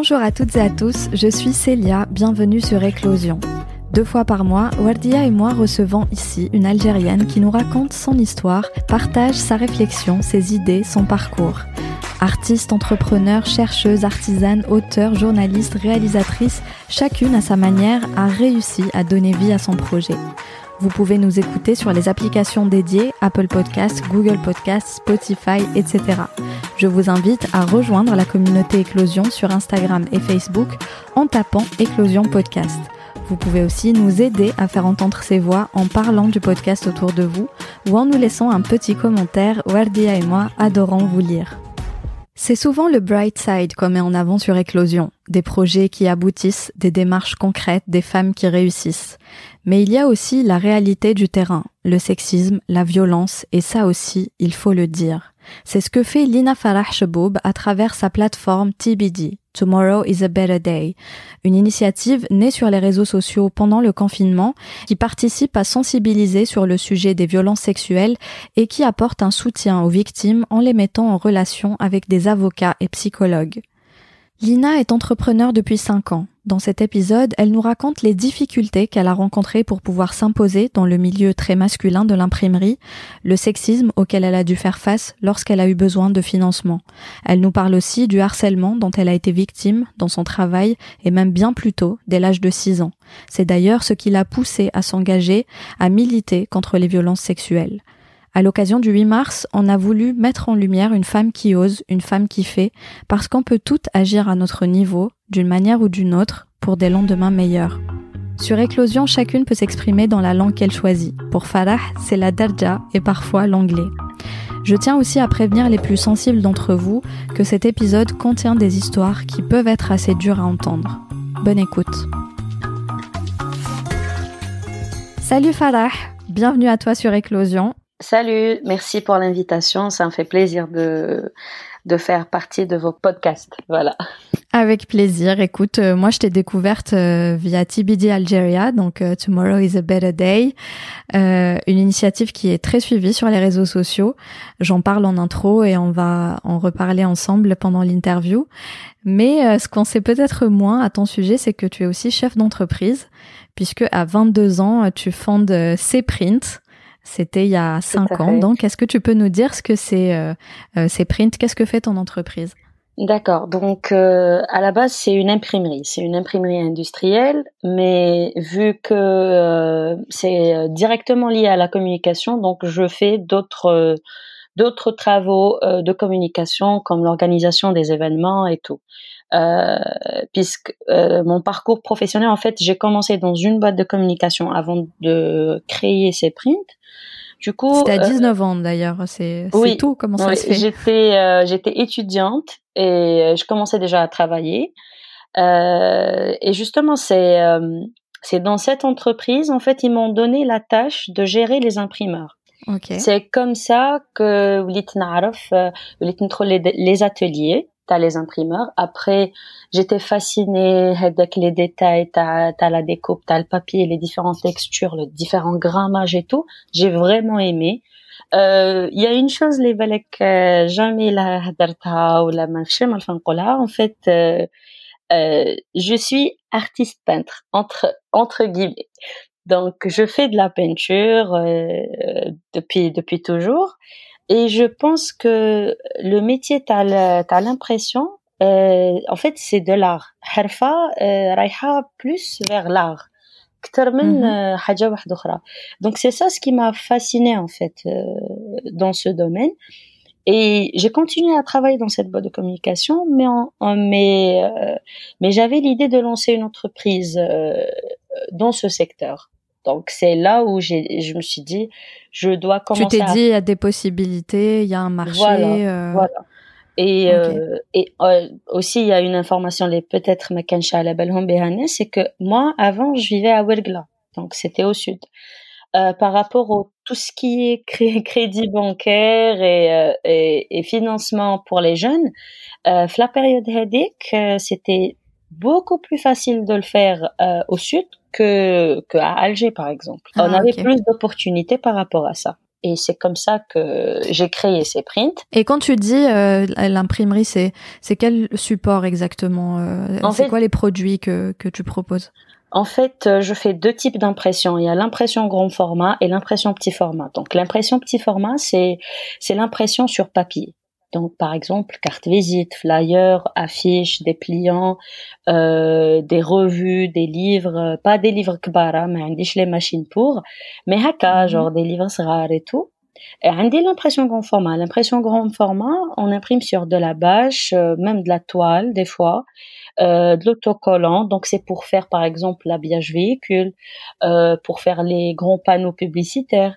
Bonjour à toutes et à tous, je suis Célia, bienvenue sur Éclosion. Deux fois par mois, Wardia et moi recevons ici une Algérienne qui nous raconte son histoire, partage sa réflexion, ses idées, son parcours. Artiste, entrepreneur, chercheuse, artisane, auteur, journaliste, réalisatrice, chacune à sa manière a réussi à donner vie à son projet. Vous pouvez nous écouter sur les applications dédiées Apple Podcasts, Google Podcasts, Spotify, etc. Je vous invite à rejoindre la communauté Éclosion sur Instagram et Facebook en tapant Éclosion Podcast. Vous pouvez aussi nous aider à faire entendre ces voix en parlant du podcast autour de vous ou en nous laissant un petit commentaire. Wardia et moi adorons vous lire. C'est souvent le bright side qu'on met en avant sur Éclosion, des projets qui aboutissent, des démarches concrètes, des femmes qui réussissent. Mais il y a aussi la réalité du terrain, le sexisme, la violence, et ça aussi, il faut le dire. C'est ce que fait Lina Farah à travers sa plateforme TBD, Tomorrow is a Better Day, une initiative née sur les réseaux sociaux pendant le confinement qui participe à sensibiliser sur le sujet des violences sexuelles et qui apporte un soutien aux victimes en les mettant en relation avec des avocats et psychologues. Lina est entrepreneur depuis 5 ans. Dans cet épisode, elle nous raconte les difficultés qu'elle a rencontrées pour pouvoir s'imposer dans le milieu très masculin de l'imprimerie, le sexisme auquel elle a dû faire face lorsqu'elle a eu besoin de financement. Elle nous parle aussi du harcèlement dont elle a été victime dans son travail et même bien plus tôt, dès l'âge de 6 ans. C'est d'ailleurs ce qui l'a poussée à s'engager, à militer contre les violences sexuelles. À l'occasion du 8 mars, on a voulu mettre en lumière une femme qui ose, une femme qui fait, parce qu'on peut toutes agir à notre niveau, d'une manière ou d'une autre, pour des lendemains meilleurs. Sur Éclosion, chacune peut s'exprimer dans la langue qu'elle choisit. Pour Farah, c'est la darja et parfois l'anglais. Je tiens aussi à prévenir les plus sensibles d'entre vous que cet épisode contient des histoires qui peuvent être assez dures à entendre. Bonne écoute. Salut Farah, bienvenue à toi sur Éclosion. Salut, merci pour l'invitation. Ça me fait plaisir de, de faire partie de vos podcasts. Voilà. Avec plaisir. Écoute, euh, moi, je t'ai découverte euh, via TBD Algeria, donc euh, Tomorrow is a Better Day, une initiative qui est très suivie sur les réseaux sociaux. J'en parle en intro et on va en reparler ensemble pendant l'interview. Mais ce qu'on sait peut-être moins à ton sujet, c'est que tu es aussi chef d'entreprise, puisque à 22 ans, tu fondes C-Print, c'était il y a cinq ans. Donc, est-ce que tu peux nous dire ce que c'est ces prints Qu'est-ce que fait ton entreprise? D'accord. Donc, euh, à la base, c'est une imprimerie. C'est une imprimerie industrielle, mais vu que euh, c'est directement lié à la communication, donc je fais d'autres d'autres travaux de communication comme l'organisation des événements et tout. Euh, puisque euh, mon parcours professionnel, en fait, j'ai commencé dans une boîte de communication avant de créer ces prints. Du coup, c'était à 19 euh, ans d'ailleurs. C'est oui, tout. Comment ça se fait? J'étais euh, j'étais étudiante et je commençais déjà à travailler. Euh, et justement, c'est c'est dans cette entreprise, en fait, ils m'ont donné la tâche de gérer les imprimeurs. Okay. C'est comme ça que les ateliers les imprimeurs. Après, j'étais fascinée avec les détails, t'as as la découpe, t'as le papier, les différentes textures, le différent grammage et tout. J'ai vraiment aimé. Euh, il y a une chose les balek jamais la hadarta ou la en fait euh, euh, je suis artiste peintre entre entre guillemets donc je fais de la peinture depuis depuis toujours et je pense que le métier, tu as l'impression, euh, en fait, c'est de l'art. Harfa, euh, plus vers l'art. Mhm. Euh, Donc c'est ça ce qui m'a fasciné en fait euh, dans ce domaine. Et j'ai continué à travailler dans cette boîte de communication, mais en, mais euh, mais j'avais l'idée de lancer une entreprise dans ce secteur. Donc c'est là où j'ai, je me suis dit, je dois commencer. Tu t'es dit, il y a des possibilités, il y a un marché. Voilà. Euh, voilà. Et, euh, et euh, aussi, il y a une information, les peut-être à c'est que moi, avant, je vivais à Wergla, donc c'était au sud. Euh, par rapport au tout ce qui est crédit bancaire et, euh, et, et, financement pour les jeunes, euh, la période Hadik, c'était beaucoup plus facile de le faire au sud que, que à Alger, par exemple. on ah, avait plus d'opportunités par rapport à ça. et c'est comme ça que j'ai créé ces prints. Et quand tu dis euh, l'imprimerie, c'est c'est quel support exactement euh, C'est quoi les produits que que tu proposes? En fait, euh, je fais deux types d'impression. Il y a l'impression grand format et l'impression petit format. Donc, l'impression petit format, c'est c'est l'impression sur papier. Donc, par exemple, carte visite, flyer, affiches, dépliants, euh, des revues, des livres, pas des livres kbara, mais les machines pour, mais haka, mhm. genre des livres rares et tout. Et on dit l'impression grand format. L'impression grand format, on imprime sur de la bâche, euh, même de la toile des fois, euh, de l'autocollant. Donc c'est pour faire par exemple l'habillage véhicule, euh, pour faire les grands panneaux publicitaires.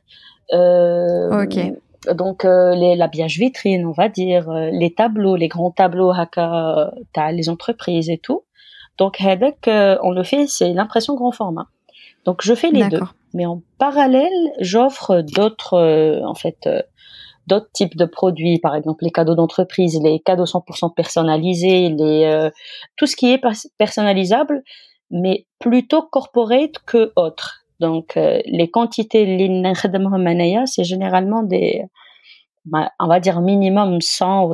Euh, ok donc euh, l'habillage vitrine, on va dire, euh, les tableaux, les grands tableaux haka, t'as les entreprises et tout. Donc avec, euh, on le fait, c'est l'impression grand format. Donc je fais les deux, mais en parallèle, j'offre d'autres, en fait, d'autres types de produits, par exemple les cadeaux d'entreprise, les cadeaux 100% personnalisés, les tout ce qui est personnalisable, mais plutôt corporate que autre. Donc, euh, les quantités c'est généralement des, on va dire minimum 100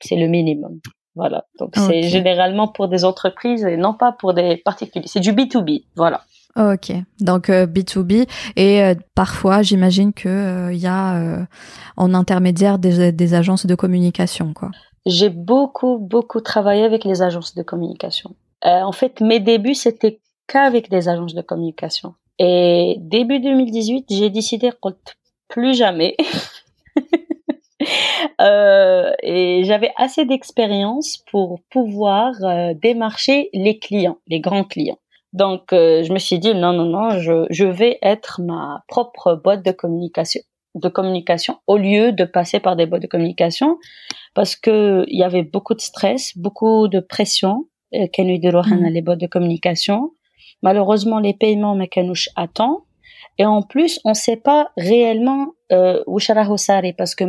c'est le minimum. Voilà. Donc, c'est généralement pour des entreprises et non pas pour des particuliers. C'est du B2B. Voilà. Ok, donc B2B euh, et euh, parfois j'imagine que il y a en intermédiaire des, des, agences de communication quoi. J'ai beaucoup beaucoup travaillé avec les agences de communication. en fait, mes débuts c'était qu'avec des agences de communication. Et début 2018, j'ai décidé plus jamais. euh, et j'avais assez d'expérience pour pouvoir euh, démarcher les clients, les grands clients. Donc, euh, je me suis dit non, non, non, je, je vais être ma propre boîte de communication, de communication au lieu de passer par des boîtes de communication, parce que il y avait beaucoup de stress, beaucoup de pression. Euh, mmh. les boîtes de communication Malheureusement, les paiements me à temps. Et en plus, on ne sait pas réellement euh, où parce que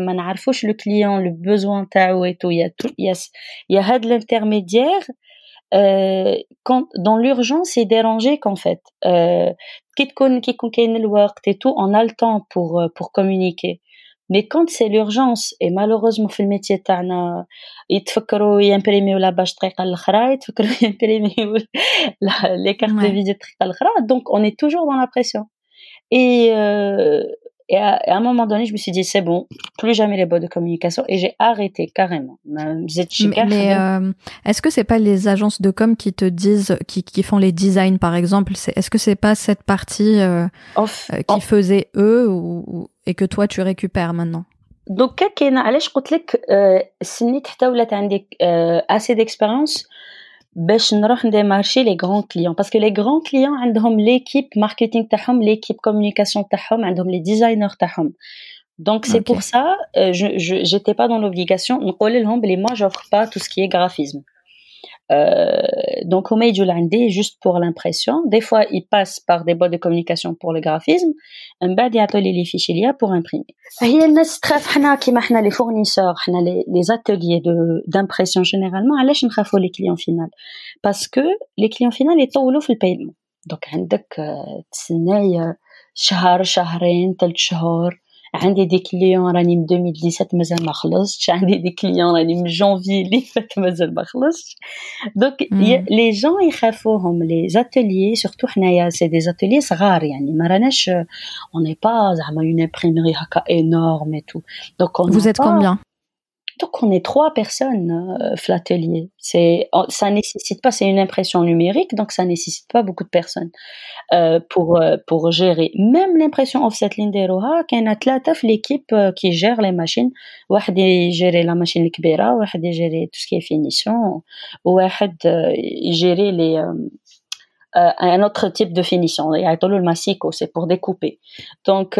le client, le besoin et tout. Il y a tout, il y a, il y a l'intermédiaire. Euh, quand dans l'urgence, c'est dérangé qu'en fait. Euh, qui et tout, on a le temps pour euh, pour communiquer. Mais quand c'est l'urgence, et malheureusement, في الميتي تاعنا يتفكروا يمبريميو لا باج طريقة الأخرى يتفكروا يمبريميو les cartes de visite طريقة الأخرى donc on est toujours dans la pression et euh, et à, un moment donné, je me suis dit, c'est bon, plus jamais les boîtes de communication. Et j'ai arrêté carrément. Mais, mais euh, est-ce que c'est pas les agences de com qui te disent, qui, qui font les designs par exemple? Est-ce est que c'est pas cette partie euh, euh, qui faisait eux ou, et que toi tu récupères maintenant? Donc, qu'est-ce que je assez d'expérience باش نروح نديمارشي لي غران كليون باسكو لي غران كليون عندهم ليكيب ماركتينغ تاعهم ليكيب كومونيكاسيون تاعهم عندهم لي ديزاينر تاعهم Donc c'est okay. pour ça, euh, je j'étais pas dans l'obligation. نقول لهم بلي moi j'offre pas tout ce qui est graphisme. Euh, donc, au Meidjulandi, juste pour l'impression, des fois, ils passent par des boîtes de communication pour le graphisme, un bas les fichiers pour imprimer. Il y a les fournisseurs, les ateliers d'impression généralement, علاش نخافوا les clients finaux Parce que les clients finaux يطولوا في البايمون. Donc, عندك تسناي شهر شهرين ثلاث شهور عندي دي كليون راني من 2017 مازال ما خلصتش عندي دي كليون راني من جونفي اللي فات مازال ما خلصتش دونك لي جون يخافوهم لي زاتيليي سورتو حنايا سي دي زاتيليي صغار يعني ما راناش اون ني با زعما اون امبريمري هكا انورم اي تو دونك Vous êtes combien donc on est trois personnes euh, l'atelier. C'est ça nécessite pas, c'est une impression numérique, donc ça nécessite pas beaucoup de personnes euh, pour euh, pour gérer. Même l'impression offset linderoha, qu'il y a l'équipe euh, qui gère les machines. واحد gérer la machine الكبيرة, واحد gérer tout ce qui est finition, واحد gérer les un autre type de finition. Il y a le massico, c'est pour découper. Donc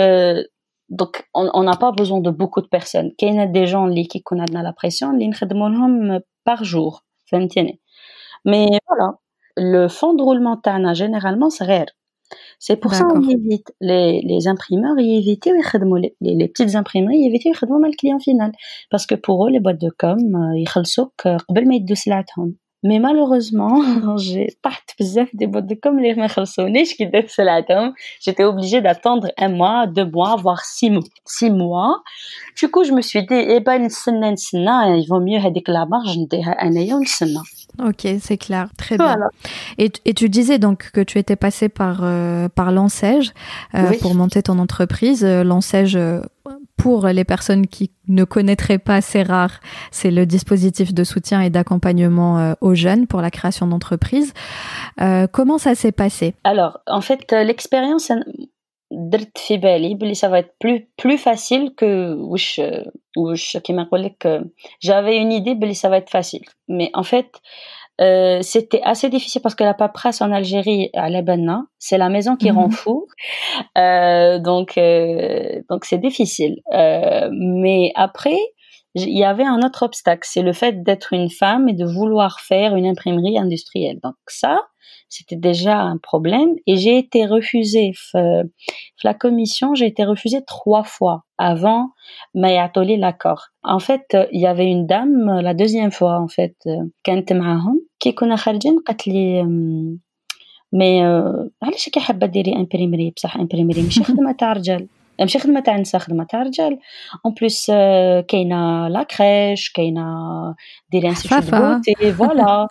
donc, on n'a pas besoin de beaucoup de personnes. Il y a des gens qui connaissent la pression, qui travaillent par jour. Mais voilà, le fond de roulement, généralement, c'est rare. C'est pour ça qu'on évite les, les imprimeurs, ils évitent les, les, petites imprimeries, ils évitent le client final. Parce que pour eux, les boîtes de com, euh, ils font avant de سلعتهم mais malheureusement j'ai طحت بزاف des bottes comme les ما خلصونيش كي درت سلعتهم j'étais obligée d'attendre un mois deux mois voire six mois six mois du coup je me suis dit eh ben نستنى نستنى il vaut mieux هذيك la marge نديها انايا ونستنى Ok, c'est clair, très bien. Et, et, tu disais donc que tu étais passé par euh, par l'enseige euh, pour monter ton entreprise. Euh, L'enseige, euh, pour les personnes qui ne connaîtraient pas, c'est rare, c'est le dispositif de soutien et d'accompagnement euh, aux jeunes pour la création d'entreprises. Euh, comment ça s'est passé? Alors, en fait, euh, l'expérience, ça va être plus, plus facile que j'avais une idée, ça va être facile. Mais en fait, euh, c'était assez difficile parce que la paperasse en Algérie, à l'Ebana, hein. c'est la maison qui mmh. rend mhm. fou. Euh, donc, euh, donc c'est difficile. Euh, mais après, il y avait un autre obstacle, c'est le fait d'être une femme et de vouloir faire une imprimerie industrielle. Donc ça, c'était déjà un problème et j'ai été refusée. La commission, j'ai été refusée trois fois avant Mayatolé l'accord. En fait, il y avait une dame, la deuxième fois en fait, euh, Kantem Aham, كي كنا خارجين قالت لي مي علاش كي حابة ديري امبريمري بصح امبريمري ماشي خدمة تاع رجال ماشي خدمة تاع نساء خدمة تاع رجال. اون بليس كاينة لا كريش كاينة ديري انستيتوت بوتي فوالا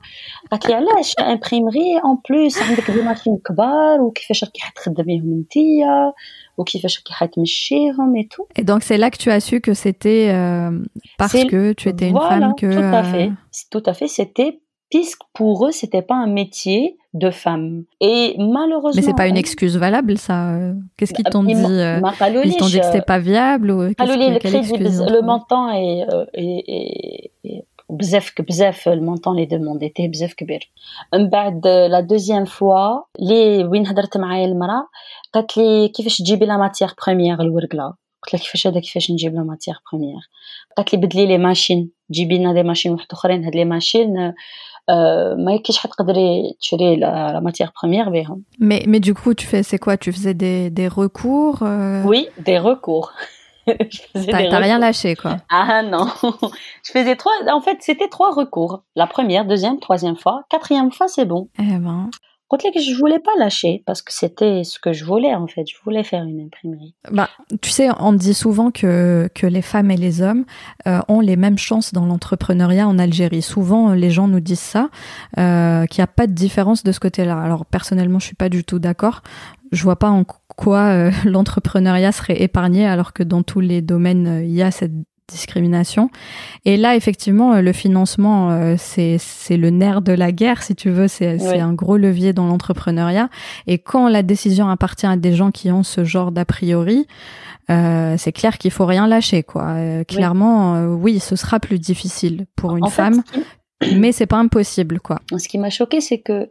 قالت لي علاش؟ امبريمري اون بليس عندك دي ماشين كبار وكيفاش راكي حتخدميهم نتيا وكيفاش راكي حتمشيهم اي تو Et donc c'est là que tu as su que c'était euh, parce que tu étais une voilà, femme que tout à fait. Tout à fait c'était puisque pour eux c'était pas un métier de femme et malheureusement mais c'est pas une excuse valable ça qu'est-ce qu'ils t'ont dit euh, ils t'ont dit que c'était pas viable ou que, le, crédit, le montant est, est, est, est بزاف بزاف المونطون اللي دومونديتيه بزاف كبير من بعد لا دوزيام فوا لي وين هضرت معايا المراه قالت لي كيفاش تجيبي لا ماتيغ بروميير الورقله قلت لها كيفاش هذا كيفاش نجيب لا ماتيغ بروميير قالت لي بدلي لي ماشين جيبي لنا دي ماشين واحد اخرين هاد لي ماشين ما يكيش حتقدري تشري لا مatière première بهم mais mais du coup tu fais c'est quoi tu faisais des des recours euh... oui des recours T'as rien lâché, quoi. Ah non. je faisais trois. En fait, c'était trois recours. La première, deuxième, troisième fois. Quatrième fois, c'est bon. Eh ben. que je voulais pas lâcher parce que c'était ce que je voulais en fait. Je voulais faire une imprimerie. Bah, tu sais, on dit souvent que que les femmes et les hommes euh, ont les mêmes chances dans l'entrepreneuriat en Algérie. Souvent, les gens nous disent ça, euh, qu'il n'y a pas de différence de ce côté-là. Alors personnellement, je suis pas du tout d'accord. Je vois pas en quoi euh, l'entrepreneuriat serait épargné alors que dans tous les domaines il y a cette discrimination. Et là, effectivement, le financement, c'est c'est le nerf de la guerre, si tu veux. C'est un gros levier dans l'entrepreneuriat. Et quand la décision appartient à des gens qui ont ce genre d'a priori, euh, c'est clair qu'il faut rien lâcher, quoi. Euh, clairement, oui. Euh, oui. ce sera plus difficile pour une en femme, fait, mais c'est pas impossible, quoi. Ce qui m'a choqué, c'est que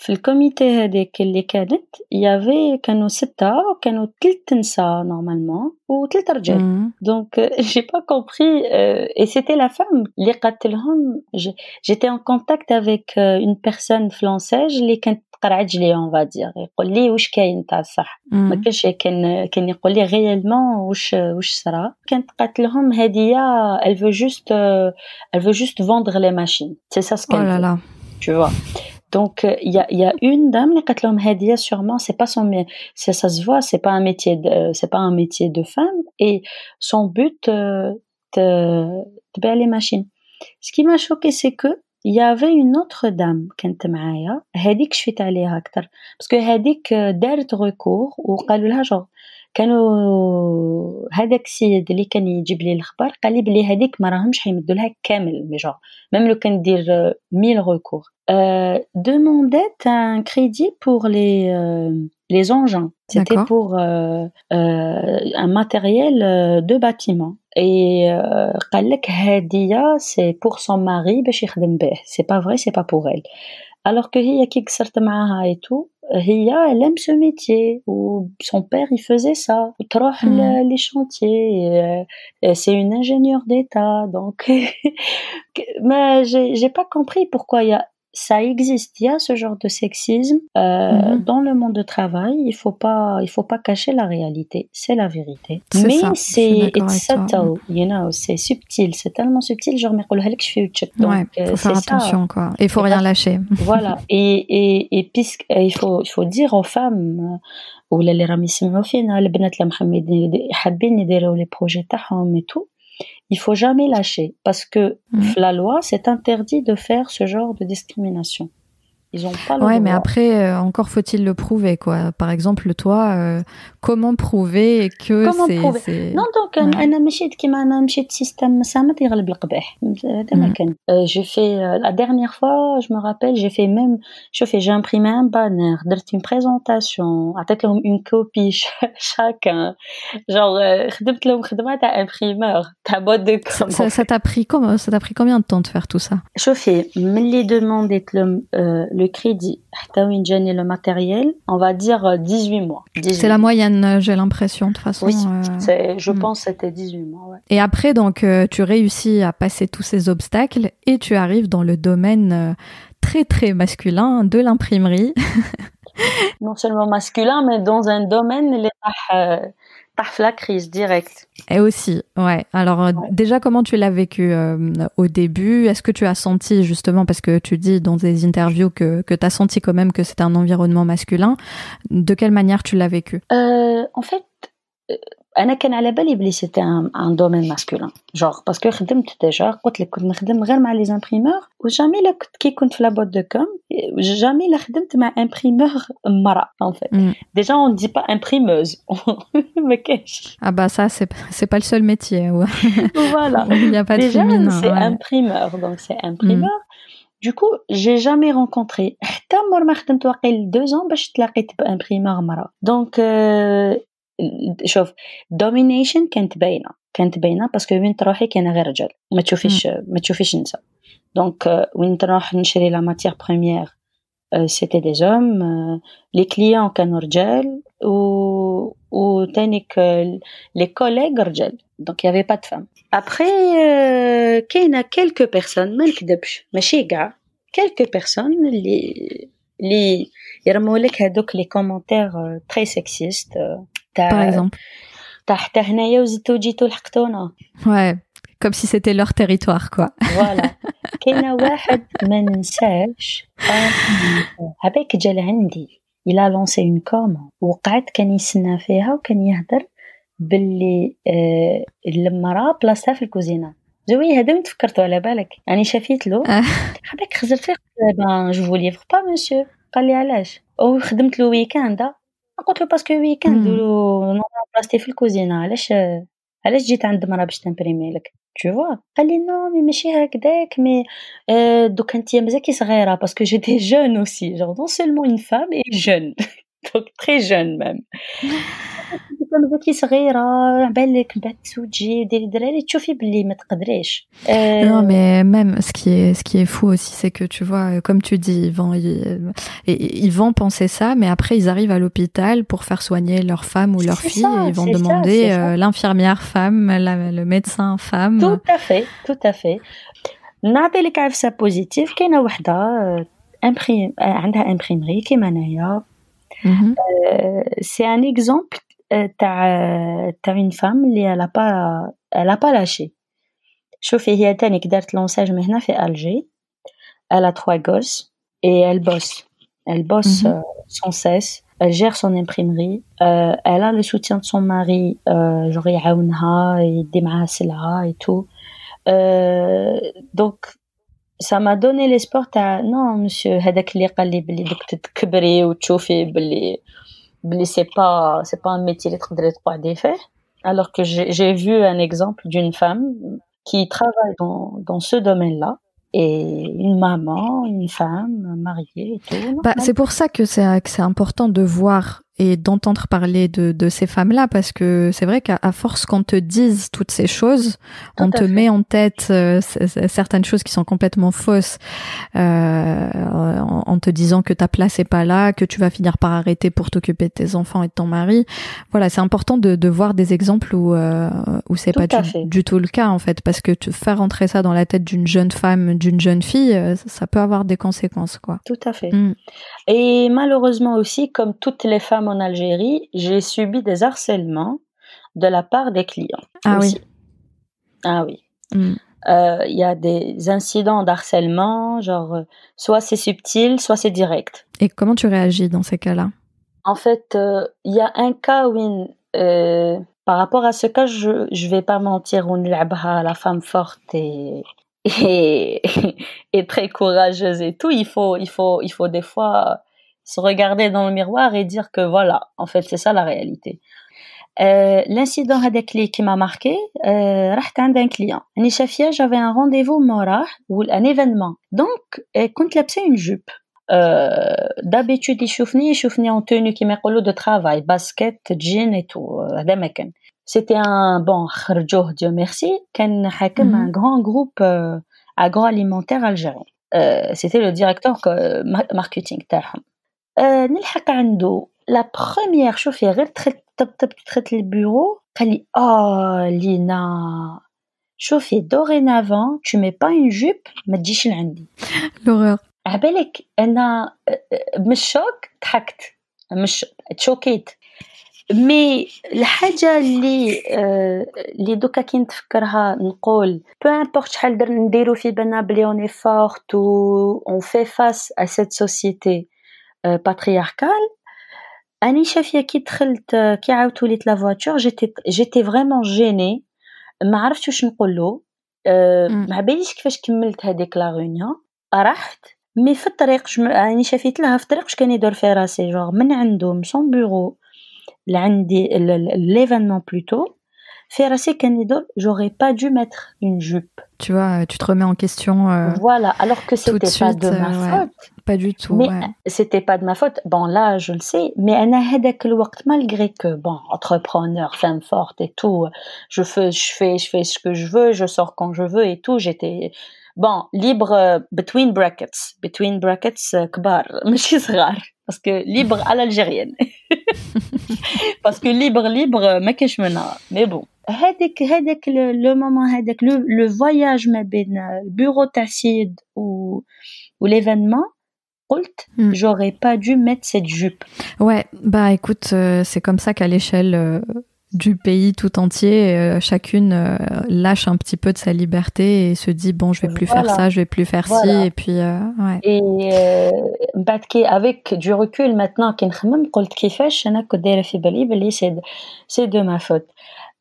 في الكوميتي هذيك اللي كانت يافي كانوا ستة وكانوا ثلاث نساء نورمالمون وثلاث رجال دونك جي با كومبري اي سيتي لا فام اللي قالت لهم جيتي ان كونتاكت افيك اون بيرسون فرونسيج اللي كانت قرعت لي اون فادير يقول لي واش كاين تاع الصح ما كانش كان كان يقول لي ريالمون واش واش صرا كانت قالت لهم هديه elle veut juste elle veut juste vendre les machines c'est ça ce qu'elle oh là là. tu vois Donc il y a il y a une dame les katlom hadia sûrement c'est pas son c'est ça se voit c'est pas un métier de c'est pas un métier de femme et son but euh, de de les machines. Ce qui m'a choqué c'est que il y avait une autre dame كانت معايا هذيك شفت عليها اكثر باسكو هذيك دارت ريكور وقالوا لها جو كانوا هذاك السيد اللي كان يجيب لي الاخبار قال لي بلي هذيك ما راهمش حيمدوا لها كامل مي جو ميم لو كان دير 1000 ريكور euh, demandait un crédit pour les euh, les engins. C'était pour euh, un matériel de bâtiment. Et قال لك هدية c'est pour son mari باش يخدم به. C'est pas vrai, c'est pas pour elle. Alors que هي كي قصرت معاها et tout, هي elle aime ce métier ou son père il faisait ça تروح mm. les chantiers c'est une ingénieure d'état donc mais j'ai j'ai pas compris pourquoi il y a ça existe. Il y a ce genre de sexisme euh, mhm. dans le monde de travail. Il faut pas, il faut pas cacher la réalité. C'est la vérité. Mais c'est subtle, you know, c'est subtil. C'est tellement subtil. Genre, mais je suis Donc, ouais, faut euh, faire attention, quoi. Et il faut rien lâcher. voilà. Et, et, et puisque, il faut, il faut dire aux femmes, ou les ramis فينا البنات اللي حابين يديروا les projets تاعهم et tout il faut jamais lâcher parce que mmh. la loi, c'est interdit de faire ce genre de discrimination. Ils ont pas le Ouais, mais après, euh, encore faut-il le prouver, quoi. Par exemple, toi, euh, comment prouver que c'est... Non, donc, أنا مشيت كيما أنا مشيت سيستم مسامت يغلب القباح. هذا ما كان. J'ai fait, euh, la dernière fois, je me rappelle, j'ai fait même, fais j'ai imprimé un banner, درت une présentation, عطيت لهم une copie chacun. Genre, خدمت لهم خدمة تاع imprimeur, ta boîte de com. Ça, ça t'a pris, ça t'a pris combien de temps de faire tout ça? شوفي, ملي demandé le le crédit, le matériel, on va dire 18 euh, mois. C'est la moyenne, euh, j'ai l'impression, de toute façon. Oui, euh, je hmm. pense que c'était 18 mois. Et après, donc, tu réussis à passer tous ces obstacles et tu arrives dans le domaine très, très masculin de l'imprimerie. non seulement masculin, mais dans un domaine, les Paf la crise directe. Et aussi, ouais. Alors euh, déjà, comment tu l'as vécu euh, au début? Est-ce que tu as senti justement, parce que tu dis dans des interviews que, que tu as senti quand même que c'était un environnement masculin, de quelle manière tu l'as vécu? Euh, En fait, انا كان على بالي بلي سيتي ان دومين ماسكولين جوغ باسكو خدمت ديجا قلت لك كنت نخدم غير مع لي زامبريمور وجامي لا كنت كي كنت في لابوت دو كوم جامي لا خدمت مع امبريمور مرا ان فيت ديجا اون دي با امبريموز ما كاينش اه با سا سي سي با السول ميتيي فوالا il y a pas de féminin c'est imprimeur donc c'est imprimeur Du coup, j'ai jamais rencontré حتى مور ما خدمت واقيل 2 ans باش تلاقيت بامبريمور مرا. Donc euh, شوف دومينيشن كانت باينه كانت باينه باسكو وين تروحي كاين غير رجال ما تشوفيش ما تشوفيش نساء دونك وين تروح نشري لا ماتيير بروميير سيتي دي زوم لي كليون كانوا رجال و و تانيك لي كوليغ رجال دونك يافي با دو فام ابخي كاينه كيلكو بيرسون ما نكذبش ماشي كاع كيلكو بيرسون اللي اللي يرموا لك هذوك لي كومونتير تري سكسيست تاع تاع حتى هنايا وزدتو جيتو لحقتونا واي كوم سي سيتي لور تيريتوار كوا فوالا كاين واحد ما ننساش هذاك جا لعندي إلى لونسي اون كوم وقعد كان يسنى فيها وكان يهدر باللي المراه بلاصتها في الكوزينه زوي هذا ما تفكرتو على بالك يعني شافيت له حباك خزر فيه بان جو فولي با مسيو قال لي علاش وخدمت له ويكاند قلت له باسكو ويكاند نورمال بلاصتي في الكوزينه علاش علاش جيت عند مرا باش تمبريمي لك tu vois قال لي نو مي ماشي هكداك مي دوك انت مازالكي صغيره باسكو جيتي جون اوسي جون نون سولمون اون فام اي جون دونك تري جون ميم كان بكي صغيره بالك بعد تزوجي ديري دراري تشوفي باللي ما تقدريش non mais même ce qui est ce qui est fou aussi c'est que tu vois comme tu dis ils vont ils, ils vont penser ça mais après ils arrivent à l'hôpital pour faire soigner leur femme ou leur fille ça, et ils vont demander euh, l'infirmière femme la, le médecin femme tout à fait tout à fait نعطي لك عفسه بوزيتيف كاينه وحده امبريم عندها امبريمري كيما انايا سي ان اكزومبل تاع تاع اون فام اللي الا با الا با لاشي شوفي هي تانيك دارت لونساج من هنا في الجي elle a trois gosses et elle bosse elle bosse mm -hmm. euh, sans cesse elle gère son imprimerie euh, elle a le soutien de son mari euh, genre يعاونها يدي معاها سلعة et tout euh, donc ça m'a donné l'espoir تاع non monsieur هذاك اللي قال لي بلي دوك تكبري وتشوفي بلي c'est pas c'est pas un métier d'être droit des faits alors que j'ai vu un exemple d'une femme qui travaille dans, dans ce domaine-là et une maman, une femme mariée et tout. Bah, c'est pour ça que c'est important de voir et d'entendre parler de, de ces femmes-là parce que c'est vrai qu'à force qu'on te dise toutes ces choses, on te met en tête euh, certaines choses qui sont complètement fausses euh, en, te disant que ta place est pas là, que tu vas finir par arrêter pour t'occuper de tes enfants et de ton mari. Voilà, c'est important de, de voir des exemples où euh, où c'est pas du, tout le cas en fait parce que tu, faire rentrer ça dans la tête d'une jeune femme, d'une jeune fille, euh, ça peut avoir des conséquences quoi. Tout à fait. Mm. Et malheureusement aussi, comme toutes les femmes en Algérie, j'ai subi des harcèlements de la part des clients. Ah oui. Ah oui. Mm. Euh, il y a des incidents d'harcèlement, genre euh, soit c'est subtil, soit c'est direct. Et comment tu réagis dans ces cas-là? En fait, euh, il y a un cas où, par rapport à ce cas, je ne vais pas mentir, on la femme forte et et, très courageuse et tout, il faut, il faut, il faut des fois se regarder dans le miroir et dire que voilà, en fait, c'est ça la réalité. Euh, l'incident qui m'a marqué. Euh, un client. J'avais un rendez-vous morah ou un événement. Donc quand j'ai une jupe. Euh, d'habitude il choufni en tenue qui m'écolo de travail basket jean et tout euh, hein. هذا ما كان. C'était un bon Dieu merci كان حاكم un grand groupe euh, agroalimentaire algérien. Euh, c'était le directeur marketing تاعهم. نلحق عنده la première شوفي غير تخت طب طب تخت البيرو قال لي اه لينا شوفي dorénavant tu mets pas une jupe ما تجيش لعندي l'horreur عبالك انا مش شوك ضحكت مش تشوكيت مي الحاجة اللي اللي دوكا كي نتفكرها نقول بو امبورط شحال نديرو في بالنا بلي اوني فورت و اون في فاس ا سيت سوسيتي باترياركال اني شافيه كي دخلت كي عاودت وليت لا فواتور جيتي جيتي فريمون جيني ما عرفتش واش نقول له ما باليش كيفاش كملت هذيك لا غونيون رحت مي في الطريق راني شافيت لها في الطريق واش كان يدور في راسي جوغ من عندهم سون بيرو لعندي l'événement plutôt fait راسي كان يدور j'aurais pas dû mettre une jupe tu vois tu te remets en question euh, voilà alors que c'était pas de ma euh, faute pas du tout mais c'était pas de ma faute bon là je le sais mais انا هذاك الوقت malgré que bon entrepreneur femme forte et tout je fais je fais je fais ce que je veux je sors quand je veux et tout j'étais bon libre between brackets between brackets كبار ماشي صغار parce que libre à l'algérienne parce que libre libre ما كاش منها mais bon هذاك هذاك le moment هذاك le, le voyage ما بين البيرو تاع سيد و ou l'événement قلت hmm. j'aurais pas dû mettre cette jupe ouais bah écoute euh, c'est comme ça qu'à l'échelle euh, du pays tout entier, euh, chacune euh, lâche un petit peu de sa liberté et se dit bon, je vais plus faire ça, je vais plus faire ci, et puis euh, ouais. Et avec du recul maintenant, c'est de ma faute.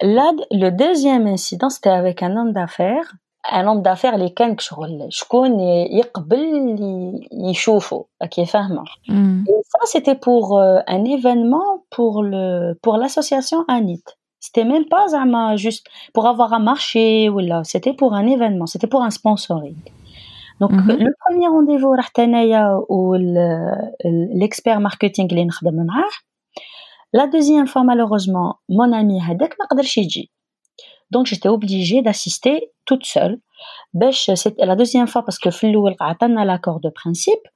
Là, le deuxième incident, c'était avec un homme d'affaires un homme d'affaires اللي كان شغل شكون يقبل يشوفه كي فاهمه et ça c'était pour un événement pour le pour l'association Anit c'était même pas زعما juste pour avoir un marché ou là c'était pour un événement c'était pour un sponsoring donc mm -hmm. le premier rendez-vous رحت انايا l'expert marketing اللي نخدم معاه la deuxième fois malheureusement mon ami هذاك ما قدرش يجي donc j'étais obligée d'assister toute seule. la deuxième fois, parce que a atteint l'accord de principe,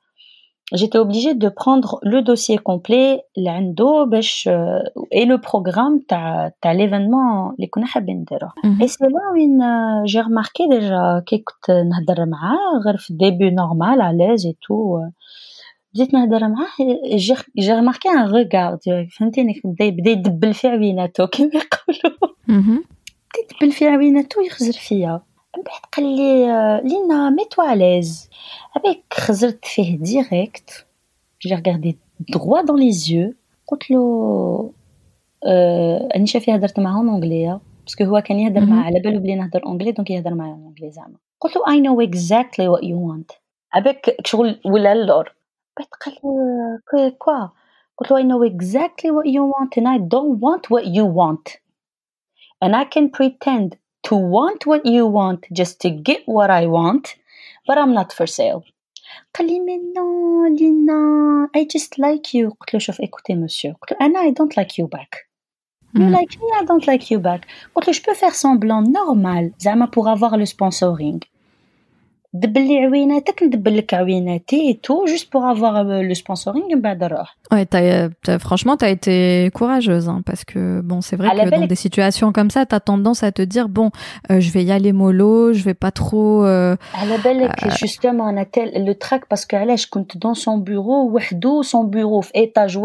j'étais obligée de prendre le dossier complet l'endo, euh, et le programme de l'événement mhm. et c'est là où euh, j'ai remarqué déjà que début normal à l'aise et tout euh. j'ai remarqué un regard mm -hmm. بديت نبل عويناتو يخزر فيا. من بعد قال لي آه، لينا ميتوا اليز أبيك خزرت فيه ديريكت جي ريغاردي دروا دون لي زيو قلت له آه أني شافيه هدرت معاهم اونجليه باسكو هو كان يهدر معاه على بالو بلي نهدر اونجلي دونك يهدر معايا اونجلي زعما. قلت له اي نو اكزاكتلي وات يو وانت أبيك شغل ولا اللور بعد قال لي آه، كوا؟ قلت له اي نو اكزاكتلي وات يو وانت اند اي دونت وانت وات يو وانت and I can pretend to want what you want just to get what I want, but I'm not for sale. قال لي مي نو لينا I just like you قلت له شوف écoutez monsieur قلت له انا I don't like you back You Hmm. like me, I don't like you back. قلت له je peux faire semblant normal زعما pour avoir le sponsoring. et tout juste pour avoir euh, le sponsoring ben, ouais, as, as, franchement t'as été courageuse hein, parce que bon c'est vrai que dans des situations comme ça t'as tendance à te dire bon euh, je vais y aller mollo je vais pas trop euh, à la belle euh, justement on a tel, le track parce que là je compte dans son bureau son bureau étage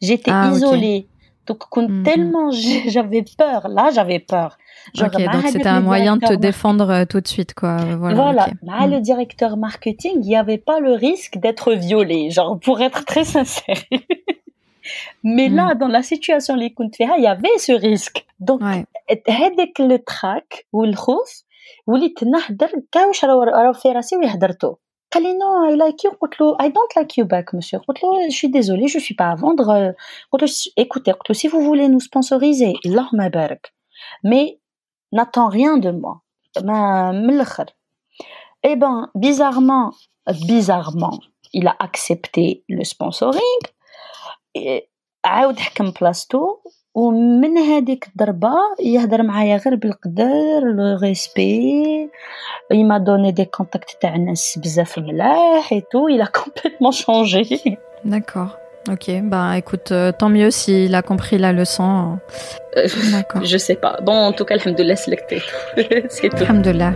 j'étais ah, isolée. Donc كنت Mhm. tellement j- j'avais peur là j'avais peur. Genre, ok, مع donc هذاك c'était le un moyen de te directeur défendre euh, tout de suite, quoi. euh, Voilà. Voilà, ok. مع Hmm. le directeur marketing, il n'y avait pas le risque d'être violé, genre pour être très sincère. Mais Mm. là, dans la situation اللي كنت فيها, il y avait ce risque. Donc, Ouais. هذاك التراك والخوف وليت نهدر كاع واش راه راه في راسي ويهدرتو قال لي نو اي لايك يو قلت له اي دونت لايك يو باك مسيو قلت له جو suis désolée je suis pas à vendre Euh, قلت له écoutez قلت له si vous voulez nous sponsoriser اللهم بارك mais n'attends rien de moi ما من الاخر eh ben bizarrement bizarrement il a accepté le sponsoring et عاود حكم بلاصتو ومن هذيك الضربة يهدر معايا غير بالقدر لو ريسبي il m'a donné des contacts تاع ناس بزاف ملاح et tout il a complètement changé D'accord. Ok, bah écoute, euh, tant mieux s'il a compris la leçon. Euh, D'accord. je sais pas bon en tout cas alhamdoulilah سلكتي c'est tout Alhamdulillah.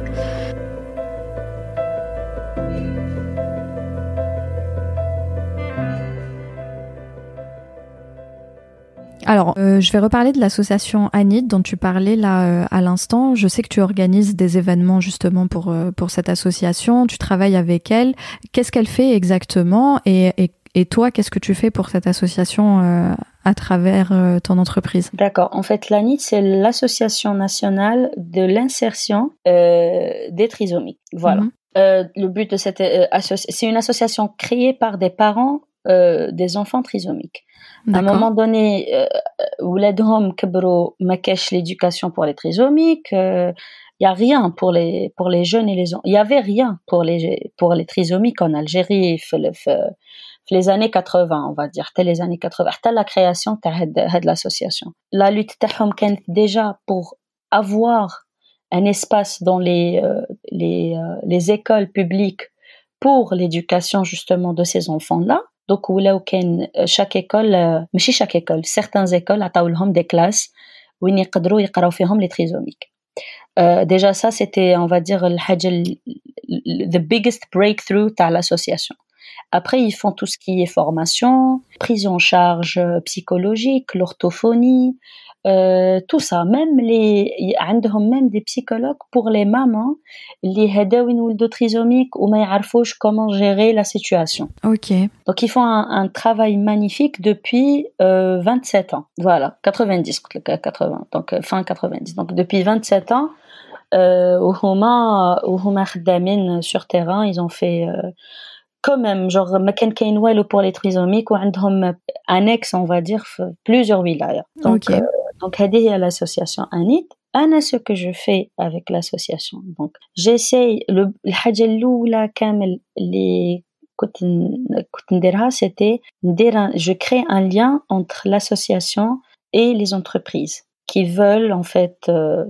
Alors, euh, je vais reparler de l'association Anit dont tu parlais là euh, à l'instant. Je sais que tu organises des événements justement pour euh, pour cette association. Tu travailles avec elle. Qu'est-ce qu'elle fait exactement et, et, et toi, qu'est-ce que tu fais pour cette association euh, à travers euh, ton entreprise? D'accord. En fait, l'ANIT, c'est l'Association nationale de l'insertion euh, des trisomiques. Voilà. Mhm. Euh, le but de cette euh, association, c'est une association créée par des parents euh, des enfants trisomiques. À un moment donné, euh, où Ouladhom Kabro Makesh l'éducation pour les trisomiques, euh, il n'y a rien pour les, pour les jeunes et les Il n'y avait rien pour les, pour les trisomiques en Algérie, les années 80, on va dire, les années 80, la création de l'association. La lutte était déjà pour avoir un espace dans les, euh, les, les écoles publiques pour l'éducation justement de ces enfants-là. دوك ولاو كان شاك ايكول ماشي شاك ايكول سيغتان ايكول عطاو لهم دي كلاس وين يقدروا يقراو فيهم لي تريزوميك ديجا سا سيتي اون فادير الحاجة ذا بيجست بريك ثرو تاع لاسوسياسيون après ils font tout ce qui est formation prise en charge euh, psychologique l'orthophonie euh, tout ça même les عندهم même des psychologues pour les mamans اللي هداو يولدوا trisomiques وما يعرفوش comment gérer la situation Ok. donc ils font un, un travail magnifique depuis euh, 27 ans. Voilà, 90 قلت لك 80 donc euh, fin 90. Donc depuis 27 ans euh, وهما وهما خدامين sur terrain, ils ont fait euh, quand même genre ما كان كاين والو pour les trisomiques وعندهم annexe on va dire في plusieurs wilayas. Donc Ok. euh, donc هذه هي l'association ANIT. أنا ce que je fais avec l'association donc j'essaye le الحاجة الأولى كامل اللي كنت ن- كنت نديرها c'était ندير un- je crée un lien entre l'association et les entreprises qui veulent en fait euh,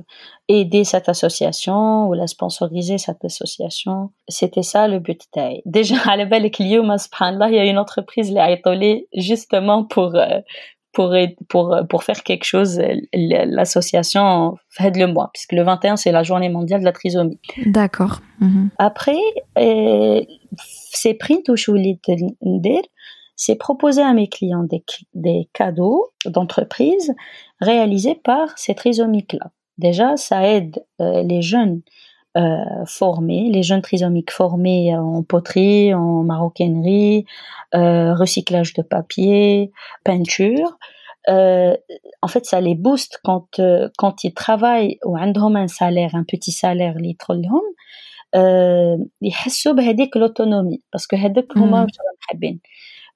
aider cette association ou la sponsoriser cette association. C'était ça le but. Déjà, à la belle client, hein, il y a une entreprise, les Aïtolé, justement pour, euh, pour, pour, euh, pour faire quelque chose, l'association fait le mois, puisque le 21, c'est la journée mondiale de la trisomie. D'accord. Mhm. Après, c'est print ou c'est proposer à mes clients des, des cadeaux d'entreprise, réalisés par ces trisomiques-là. Déjà, ça aide euh, les jeunes euh, formés, les jeunes trisomiques formés en poterie, en maroquinerie, euh, recyclage de papier, peinture. En fait, ça les booste quand, quand ils travaillent ou ont un salaire, un petit salaire, ils ils l'autonomie parce que mm.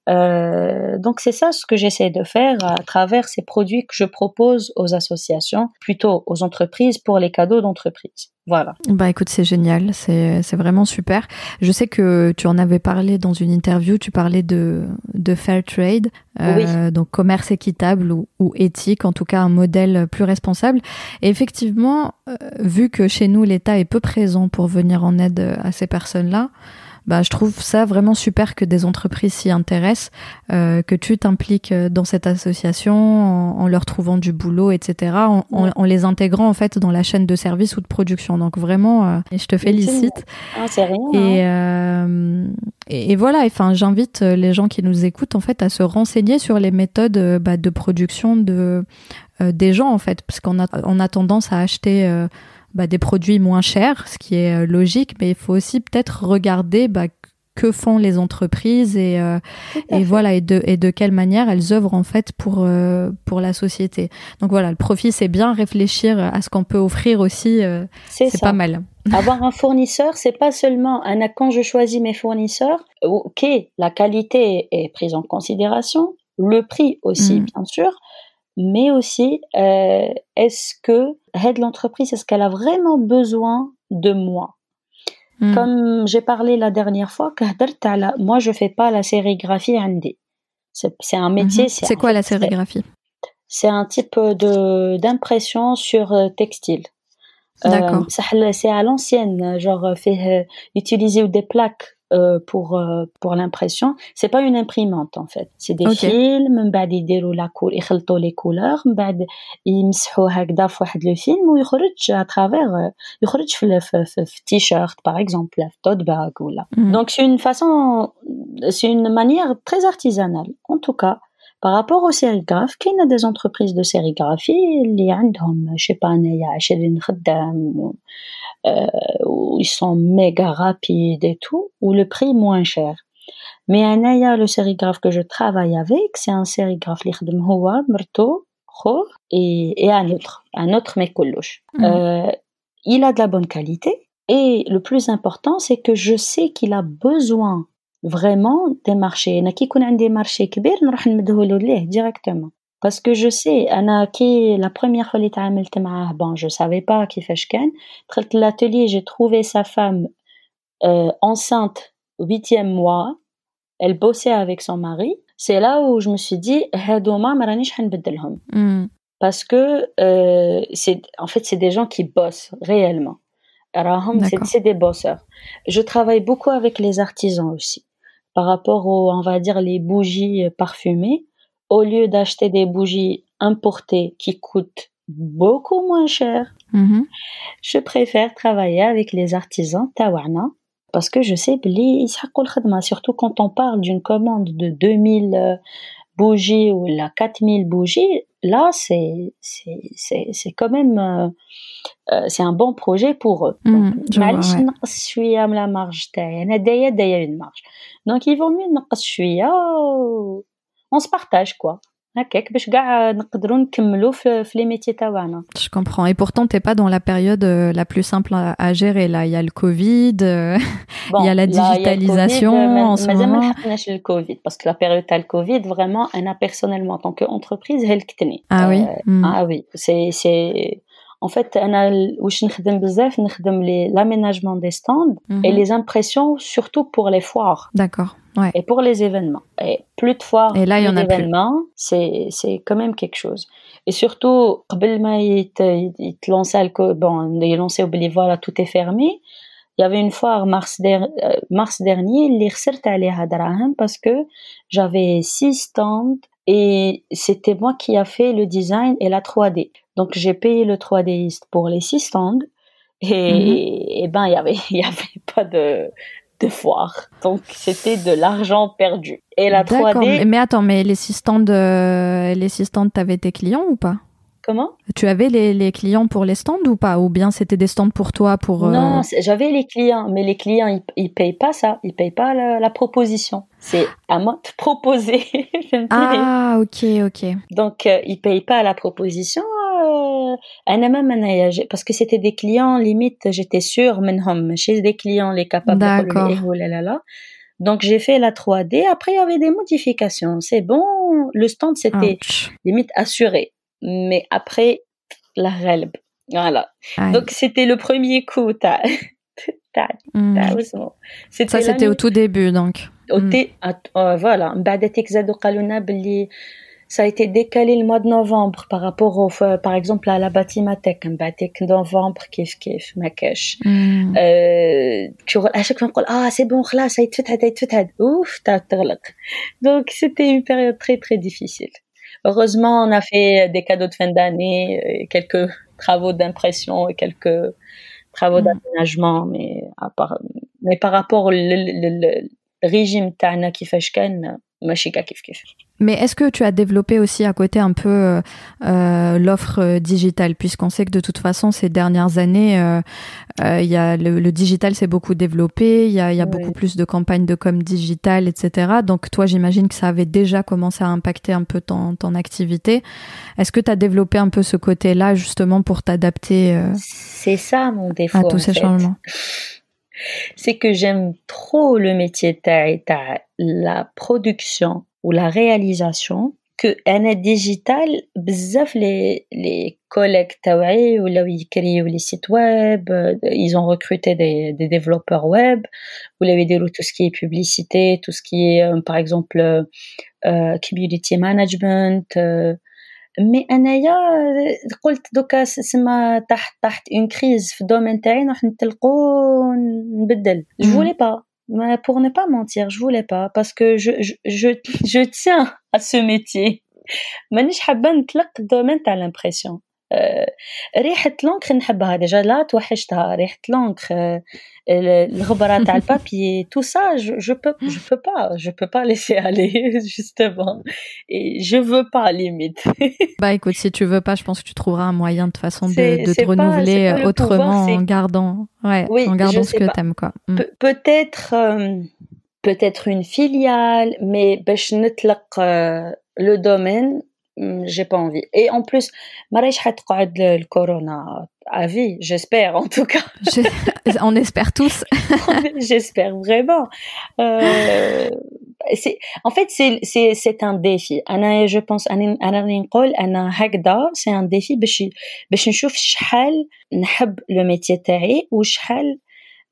Euh, donc c'est ça ce que j'essaie de faire à travers ces produits que je propose aux associations, plutôt aux entreprises pour les cadeaux d'entreprise. Voilà. Bah écoute, c'est génial, c'est vraiment super. Je sais que tu en avais parlé dans une interview, tu parlais de, de fair trade, euh, donc commerce équitable ou, ou, éthique, en tout cas un modèle plus responsable. Et effectivement, euh, vu que chez nous l'État est peu présent pour venir en aide à ces personnes-là, bah, je trouve ça vraiment super que des entreprises s'y intéressent, euh, que tu t'impliques euh, dans cette association en, leur trouvant du boulot, etc., en, en, les intégrant en fait dans la chaîne de service ou de production. Donc vraiment, euh, je te félicite. Ah, c'est rien. Et, hein. euh, et, et, voilà, enfin, j'invite les gens qui nous écoutent en fait à se renseigner sur les méthodes bah, de production de des gens en fait, parce qu'on a on a tendance à acheter bah, des produits moins chers, ce qui est euh, logique, mais il faut aussi peut-être regarder bah, que font les entreprises et, euh, et voilà et de, et de quelle manière elles œuvrent en fait pour euh, pour la société. Donc voilà, le profit c'est bien réfléchir à ce qu'on peut offrir aussi, c'est pas mal. Avoir un fournisseur, c'est pas seulement un quand je choisis mes fournisseurs, ok, la qualité est prise en considération, le prix aussi mm. bien sûr, mais aussi euh, est-ce que aide l'entreprise, est-ce qu'elle a vraiment besoin de moi? Hmm. Comme j'ai parlé la dernière fois, moi je fais pas la sérigraphie indé. C'est un métier. Mhm. C'est quoi la sérigraphie? C'est un type de d'impression sur euh, textile. D'accord. Euh, c'est à l'ancienne, genre fait utiliser des plaques euh, pour euh, pour l'impression c'est pas une imprimante en fait c'est des okay. films من بعد يديروا لا كول يخلطوا لي كولور من بعد يمسحوا هكذا في واحد لو فيلم ويخرج à travers يخرج في في, في, في تي شيرت par exemple في توت باغ ولا mm. donc c'est une façon c'est une manière très artisanale en tout cas par rapport aux sérigraphes كاينه des entreprises de sérigraphie اللي عندهم je sais pas انايا 20 خدام euh, où ils sont méga rapides et tout, ou le prix moins cher. Mais un le sérigraphe que je travaille avec, c'est un sérigraphe et, et un autre, un autre. Mmh. Euh, il a de la bonne qualité et le plus important, c'est que je sais qu'il a besoin vraiment des marchés. qui des marchés directement Parce que je sais, أنا كي la première fois اللي تعاملت معاه bon je savais pas كيفاش كان دخلت l'atelier j'ai trouvé sa femme euh, enceinte huitième mois elle bossait avec son mari c'est là où je me suis dit هادوما ما رانيش حنبدلهم mm. parce que euh, c'est en fait c'est des gens qui bossent réellement راهم c'est des bosseurs je travaille beaucoup avec les artisans aussi par rapport aux on va dire les bougies parfumées au lieu d'acheter des bougies importées qui coûtent beaucoup moins cher, mm-hmm. je préfère travailler avec les artisans tawana parce que je sais surtout quand on parle d'une commande de 2000 euh, bougies ou la 4000 bougies, là c'est quand même euh, euh, c'est un bon projet pour eux. Mm, suis à la marge une marge. Donc ils vont mieux on se partage quoi. Je comprends. Et pourtant, t'es pas dans la période euh, la plus simple à, gérer. Là, il y a le Covid, euh, il y a la digitalisation en ce moment. le Covid, parce que la période de le Covid, vraiment, a personnellement, en tant qu'entreprise, elle Ah oui. Euh, hmm. Ah oui. C'est, c'est, en fait, l'aménagement des stands et mhm. les impressions, surtout pour les foires. D'accord. Et pour les événements. Et plus de foires, et là, il y en a événements, c'est, quand même quelque chose. Et surtout, il te lançait, bon, il au voilà, tout est fermé. Il y avait une foire mars, der, euh, mars dernier, parce que j'avais six stands et c'était moi qui a fait le design et la 3D. Donc j'ai payé le 3Diste pour les six stands et, mhm. et ben il y avait il y avait pas de de foire. Donc c'était de l'argent perdu. Et la 3D. Mais attends, mais les six stands, euh, les six stands, t'avais tes clients ou pas? Comment? Tu avais les, les, clients pour les stands ou pas? Ou bien c'était des stands pour toi pour euh, Non, j'avais les clients, mais les clients ils, ils payent pas ça, ils payent pas la, la proposition. C'est à moi de proposer. ah, ok, ok. Donc euh, ils payent pas la proposition, parce que c'était des clients limite j'étais sûre منهم chez des clients les capables D'accord. Donc j'ai fait la 3D. Après il y avait des modifications. C'est bon, le stand c'était limite assuré. Mais après la relève. Voilà. Donc c'était le premier coup. Hmm. Ça c'était au tout début donc. Au hmm. euh, voilà. ça a été décalé le mois de novembre par rapport au, par exemple à la Batimatek, Batik novembre kif kif ma cache. Mm. Euh, à chaque fois on dit ah c'est bon là ça a été fait, ouf t'as Donc c'était une période très très difficile. Heureusement on a fait des cadeaux de fin d'année, euh, quelques travaux d'impression et quelques travaux mm. d'aménagement, mais à part, mais par rapport au régime tana كيفاش كان ماشي كيف كيف mais est-ce que tu as développé aussi à côté un peu euh, euh, l'offre digitale, puisqu'on sait que de toute façon ces dernières années, euh, il y a le, digital s'est beaucoup développé, il y a, y a beaucoup plus de campagnes de com digital, etc. Donc toi, j'imagine que ça avait déjà commencé à impacter un peu ton, ton activité. Est-ce que tu as développé un peu ce côté-là justement pour t'adapter C'est ça mon défaut. À tous ces changements. C'est que j'aime trop le métier de la production ou la réalisation que un digital bzaf les les collègues là ils créent les sites web ils ont recruté des, des développeurs web là ils tout ce qui est publicité tout ce qui est euh, par exemple euh, community management euh, mais انايا قلت دوكا سما تحت تحت اون كريز في الدومين تاعي نروح نتلقو نبدل جو فولي با Mais pour ne pas mentir, je voulais pas parce que je, je, je, je tiens à ce métier. مانيش حابه نطلق الدومين تاع l'impression. ريحه لونكر نحبها ديجا لا توحشتها ريحه لونكر الغبره تاع البابي tout ça je, je peux je peux pas je peux pas laisser aller justement et je veux pas limite bah écoute si tu veux pas je pense que tu trouveras un moyen de façon de, de te renouveler autrement en gardant ouais en gardant ce que t'aimes quoi mm. peut-être euh, peut-être une filiale mais باش نطلق le domaine j'ai pas envie. Et en plus, Marais le corona à vie, j'espère en tout cas. on espère tous. j'espère vraiment. Euh, c'est, en fait, c'est, c'est, c'est un défi. أنا, je pense, أنا, أنا نقول أنا هكذا c'est un défi باش باش نشوف شحال نحب le métier تاعي وشحال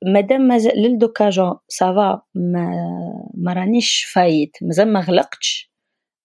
مادام مازال للدوكا جون سافا ما ما رانيش فايت مازال ما غلقتش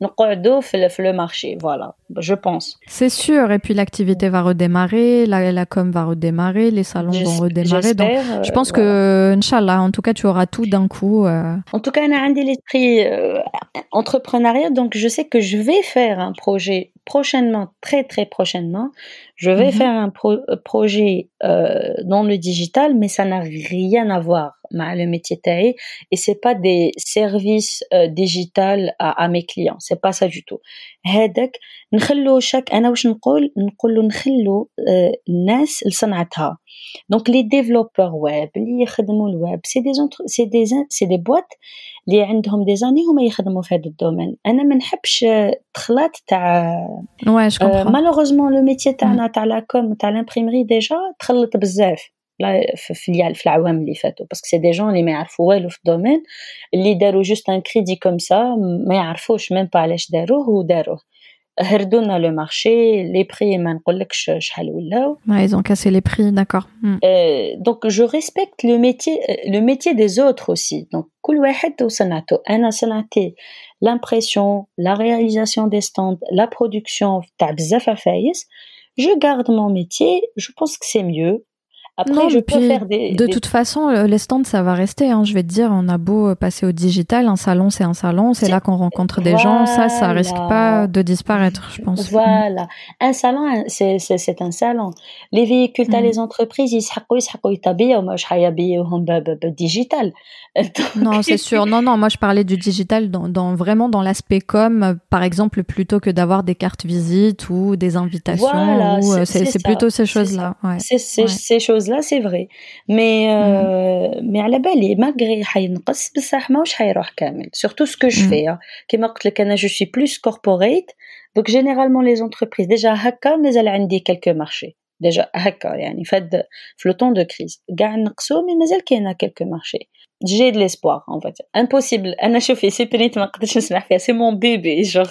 نقعدوا في le marché voilà je pense c'est sûr et puis l'activité va redémarrer la, la com va redémarrer les salons vont redémarrer donc je euh, pense que inchallah en tout cas tu auras tout d'un coup euh... en tout cas on a un l'esprit euh, entrepreneuriat donc je sais que je vais faire un projet prochainement très très prochainement je vais mm -hmm. faire un pro projet euh, dans le digital mais ça n'a rien à voir le métier taille et c'est pas des services euh, digital à, à mes clients c'est pas ça du tout هذاك نخلو شاك انا واش نقول نقول نخلو الناس لصنعتها دونك لي ديفلوبور ويب اللي يخدموا الويب سي دي سي دي سي دي بوات اللي عندهم دي زاني هما يخدموا في هذا الدومين انا ما نحبش تخلط تاع مالوغوزمون لو ميتي تاعنا تاع لا كوم تاع لامبريمري ديجا تخلط بزاف في في العوام اللي فاتوا باسكو سي دي جون اللي ما يعرفوا والو في الدومين اللي داروا جوست ان كريدي كوم سا ما يعرفوش ميم با علاش داروه وداروه هردونا لو مارشي لي بري ما نقولكش شحال ولاو ouais, ils ont cassé les prix d'accord mm. euh, donc je respecte le métier le métier des autres aussi donc كل واحد وصنعته انا صنعتي l'impression la réalisation des stands la production تاع بزاف عفايس je garde mon métier je pense que c'est mieux Après, je peux faire des. De toute façon, les stands, ça va rester. Hein. Je vais te dire, on a beau passer au digital, un salon, c'est un salon, c'est là qu'on rencontre des gens. Ça, ça risque pas de disparaître, je pense. Voilà. Un salon, c'est un salon. Les véhicules, mm. les entreprises, ils ils digital. non, c'est sûr. Non, non, moi, je parlais du digital dans, dans vraiment dans l'aspect comme, par exemple, plutôt que d'avoir des cartes visites ou des invitations. Voilà, euh, c'est plutôt ces choses-là. Ouais. C'est ces choses-là, c'est vrai. Mais, euh, mm. mais à la belle, malgré surtout ce que je mm. fais. Hein. je suis plus corporate. Donc, généralement, les entreprises, déjà, haka, mais elles ont quelques marchés. Déjà, haka, يعني فد في le temps de crise. كاع نقصوا mais مازال كاينه quelques marchés j'ai de l'espoir, on va dire. Impossible. Anna Chauffé, c'est c'est mon bébé, genre.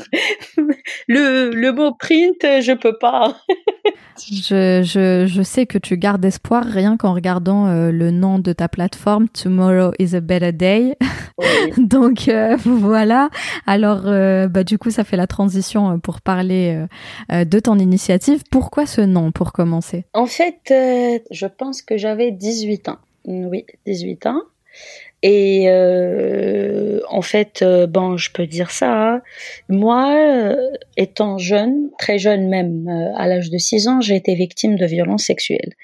Le, le mot print, je peux pas. je, je, je sais que tu gardes espoir rien qu'en regardant euh, le nom de ta plateforme, Tomorrow is a better day. Donc euh, voilà. Alors, euh, bah, du coup, ça fait la transition euh, pour parler de ton initiative. Pourquoi ce nom pour commencer? En fait, je pense que j'avais 18 ans. Oui, 18 ans et euh, en fait, euh, bon, je peux dire ça. Hein. Moi, euh, étant jeune, très jeune même, à l'âge de 6 ans, j'ai été victime de violences sexuelles.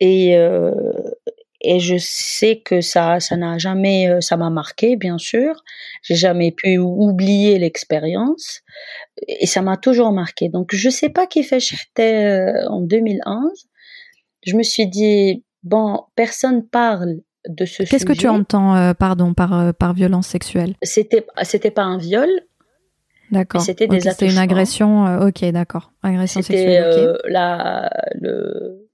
Et et je sais que ça ça n'a jamais ça m'a marqué bien sûr j'ai jamais pu oublier l'expérience et ça m'a toujours marqué donc je sais pas qui fait j'étais en 2011 je me suis dit bon personne parle de ce Qu'est-ce que tu entends, euh, pardon, par, euh, par violence sexuelle? C'était, c'était pas un viol. D'accord. C'était des C'était une agression. Euh, ok, d'accord. Agression sexuelle. C'était la le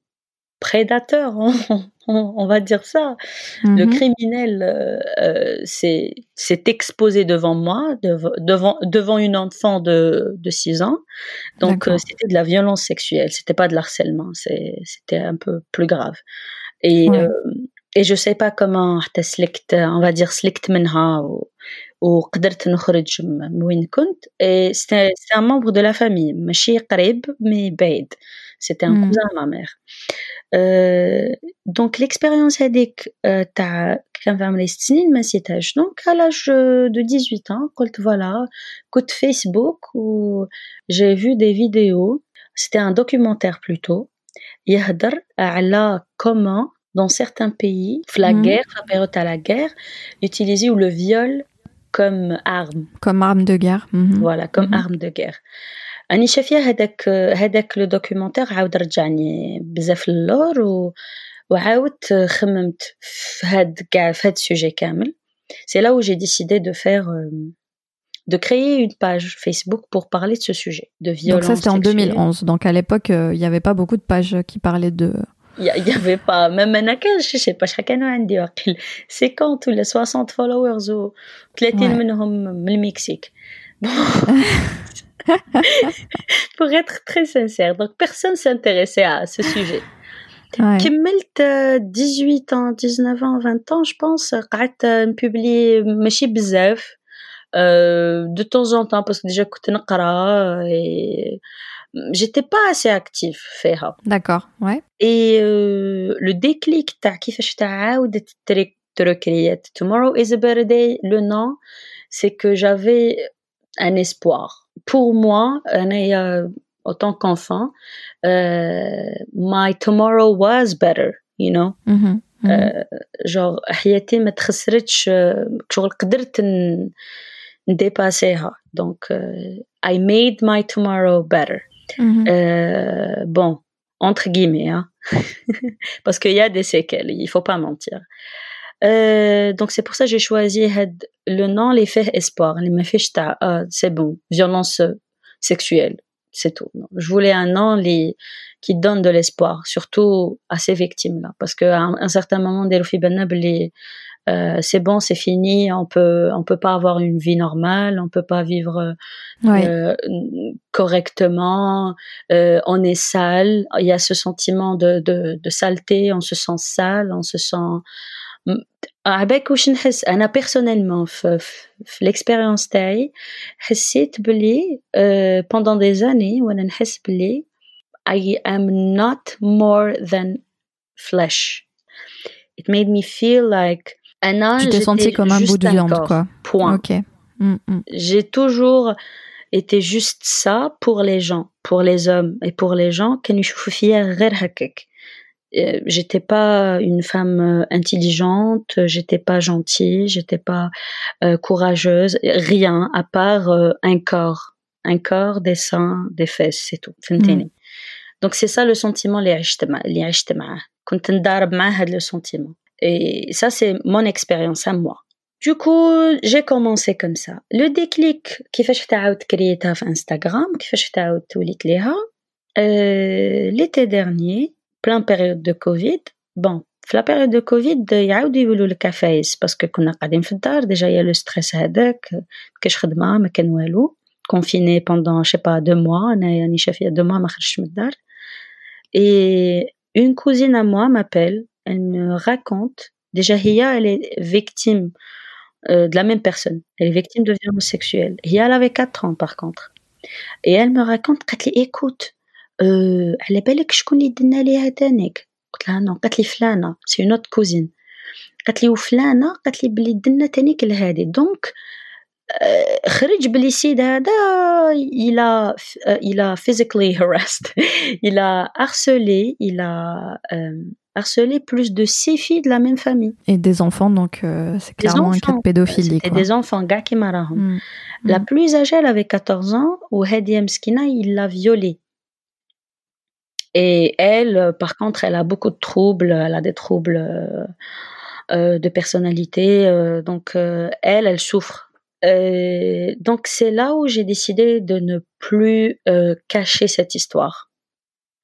prédateur, on, va dire ça. Le mhm. criminel s'est, s'est exposé devant moi, devant, devant une enfant de, de 6 ans. Donc c'était de la violence sexuelle. C'était pas de l'harcèlement. c'était un peu plus grave. Et et je sais pas comment حتى سلكت on va dire سلكت منها و وقدرت نخرج من وين كنت et c'était c'est un membre de la famille ماشي قريب mais بعيد c'était un mm. cousin à ma mère euh, donc l'expérience هذيك تاع كان فيها عمري ست سنين ما نسيتهاش donc à l'âge de 18 ans قلت voilà كنت فيسبوك و j'ai vu des vidéos c'était un documentaire plutôt يهدر على comment dans certains pays, la mhm. guerre, la période à la guerre, utiliser ou le viol comme arme. Comme arme de guerre. Mhm. Voilà, comme mhm. arme de guerre. أني شافيه هذاك هذاك لو دوكيومونتير عاود رجعني بزاف للور و وعاودت خممت في هاد كاع في هاد السوجي كامل c'est là où j'ai décidé de faire euh, de créer une page Facebook pour parler de ce sujet de violence donc ça c'était en 2011 donc à l'époque euh, il n'y avait pas beaucoup de pages qui parlaient de il n'y avait pas même un كان je sais pas chacun a عندي واقيل 50 ولا 60 followers و 30 منهم من المكسيك pour être très sincère donc personne s'intéressait à ce sujet كملت 18 ans 19 ans 20 ans je pense قعدت نبوبلي ماشي بزاف de temps en temps parce que déjà كنت نقرا et j'étais pas assez active فيها d'accord ouais et euh, le déclic تاع كيفاش تعاودت تركريات tomorrow is a better day le nom c'est que j'avais un espoir pour moi أنا autant qu'enfant euh, my tomorrow was better you know mm -hmm. genre حياتي ما تخسرتش شغل قدرت نديباسيها donc I made my tomorrow better Mhm. Euh, bon, entre guillemets, hein. parce qu'il y a des séquelles, il faut pas mentir. Euh, donc c'est pour ça que j'ai choisi le nom l'effet espoir les ah, c'est bon violence sexuelle c'est tout je voulais un nom les, qui donne de l'espoir surtout à ces victimes là parce qu'à un, un certain moment des les euh, c'est bon, c'est fini, on peut on peut pas avoir une vie normale, on peut pas vivre euh, correctement, euh, on est sale, il y a ce sentiment de, de, de saleté, on se sent sale, on se sent avec واش نحس انا personnellement في, في l'expérience تاعي حسيت بلي pendant des années وانا نحس بلي I am not more than flesh. It made me feel like tu t'es senti comme un bout de viande, quoi. Point. Ok. Mm, mm. J'ai toujours été juste ça pour les gens, pour les hommes et pour les gens. Euh, j'étais pas une femme euh, intelligente, j'étais pas gentille, j'étais pas euh, courageuse, rien à part un corps, un corps, des seins, des fesses, c'est tout. Mm. Donc c'est ça le sentiment les le sentiment. Et ça c'est mon expérience à moi. Du coup, j'ai commencé comme ça. Le déclic كيفاش تعاود كريتها في انستغرام كيفاش تعاود توليت ليها l'été dernier plein période de Covid bon في لا période de Covid يعاودوا يولوا لك عفايس باسكو كنا قاعدين في الدار ديجا يا لو ستريس هذاك كاش خدمه ما كان والو confiné pendant je sais pas deux mois انا يعني شافيه deux mois ما خرجتش من الدار et une cousine à moi m'appelle elle me raconte déjà Hia elle est victime euh, de la même personne. Elle est victime de violences sexuelles. Et elle avait 4 ans par contre. Et elle me raconte, قالت لي écoute, euh, على بالك شكون اللي دنا ليها تانيك قلت لها نو قالت لي فلانة سي اون اوت كوزين قالت لي وفلانة قالت لي بلي دنا تانيك لهادي دونك خرج بلي السيد هذا il a il a physically harassed il a harcelé il harcelé plus de six filles de la même famille. Et des enfants, donc euh, c'est clairement un cas de pédophilie. Et des enfants, gars qui mm. La mm. plus âgée, elle avait 14 ans, où Hedi Mskina, il l'a violée. Et elle, euh, par contre, elle a beaucoup de troubles, elle a des troubles euh, de personnalité, donc elle, elle souffre. donc c'est là où j'ai décidé de ne plus cacher cette histoire.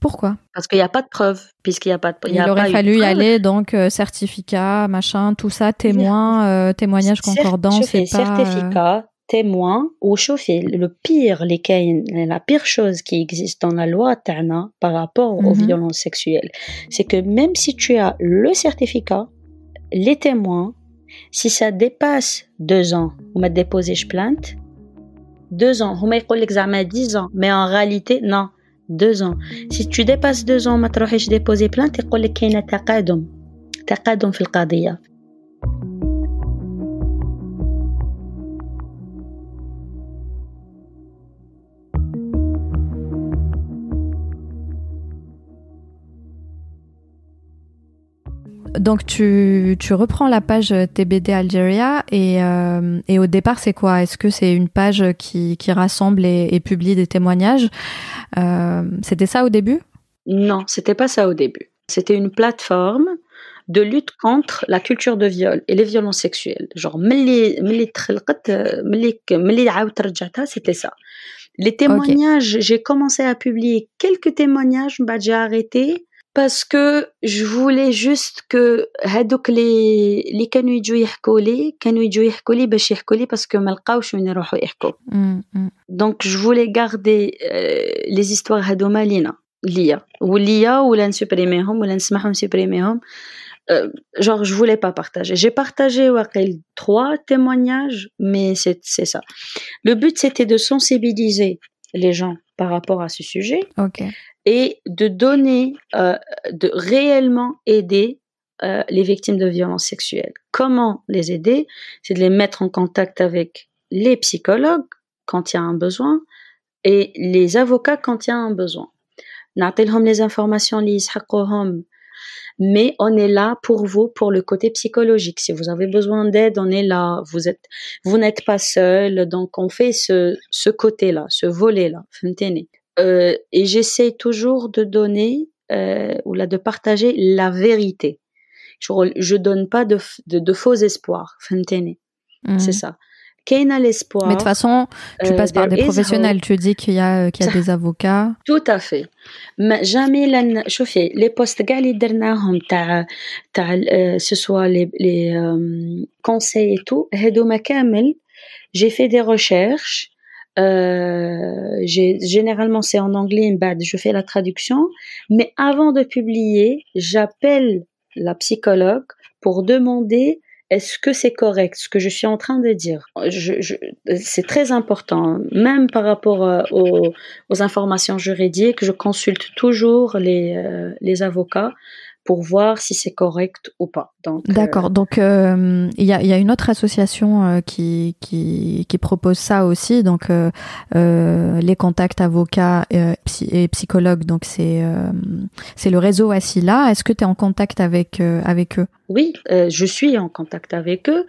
pourquoi? Parce qu'il n'y a pas de preuve, puisqu'il n'y a pas de. Il, aurait fallu y aller donc euh, certificat, machin, tout ça, témoin, euh, témoignage concordant, c'est pas. Certificat, témoin ou chauffer. Le pire, les la pire chose qui existe dans la loi Tana par rapport aux mhm. violences sexuelles, c'est que même si tu as le certificat, les témoins, si ça dépasse deux ans, on m'a déposé plainte, deux ans. هما يقول لك زعما 10 ans mais en réalité non deux ans si tu dépasses deux ans ما تروحيش déposer plainte يقول لك كاينه تقادم تقادم في القضيه Donc tu, tu reprends la page TBD Algeria et, euh, et au départ c'est quoi? Est-ce que c'est une page qui, qui rassemble et, et, publie des témoignages? Euh, C'était ça au début? Non, c'était pas ça au début. C'était une plateforme de lutte contre la culture de viol et les violences sexuelles. Genre, c'était ça. Les témoignages, j'ai commencé à publier quelques témoignages, bah, j'ai arrêté parce que je voulais juste que هادوك les اللي كانوا يجوا يحكوا لي كانوا يجوا يحكوا لي باش يحكوا لي باسكو ما لقاوش وين يروحوا يحكوا دونك جو فولي غاردي لي زيستوار هادوما لينا ليا وليا ولا نسوبريميهم ولا نسمحهم نسوبريميهم genre je voulais pas partager. J'ai partagé trois témoignages, mais c'est ça. Le but c'était de sensibiliser les gens par rapport à ce sujet. Okay et de donner, euh, de réellement aider euh, les victimes de violences sexuelles. Comment les aider? C'est de les mettre en contact avec les psychologues quand il y a un besoin et les avocats quand il y a un besoin. les informations mais on est là pour vous pour le côté psychologique. Si vous avez besoin d'aide, on est là. Vous êtes, vous n'êtes pas seul, donc on fait ce, ce côté-là, ce volet-là Euh, et j'essaie toujours de donner euh, ou là de partager la vérité. Je, je donne pas de, de, de faux espoirs. Mmh. C'est ça. كاينه l'espoir mais de toute façon tu Euh, passes par des there is professionnels tu dis qu'il y a qu'il y a صح. des avocats tout à fait ما جامي لن شوفي لي بوست كاع اللي درناهم تاع تاع سو سوا لي لي كونساي اي تو هادوما كامل j'ai fait des recherches euh, généralement c'est en anglais, bad, je fais la traduction, mais avant de publier, j'appelle la psychologue pour demander est-ce que c'est correct ce que je suis en train de dire. Je, je, C'est très important, même par rapport euh, aux, aux, informations juridiques, je consulte toujours les, euh, les avocats pour voir si c'est correct ou pas. Donc, D'accord. Euh... Donc il y, a, y, a, une autre association qui, qui, qui, propose ça aussi. Donc les contacts avocats et psychologues. Donc c'est c'est le réseau Asila. Est-ce que tu es en contact avec avec eux? Oui, je suis en contact avec eux.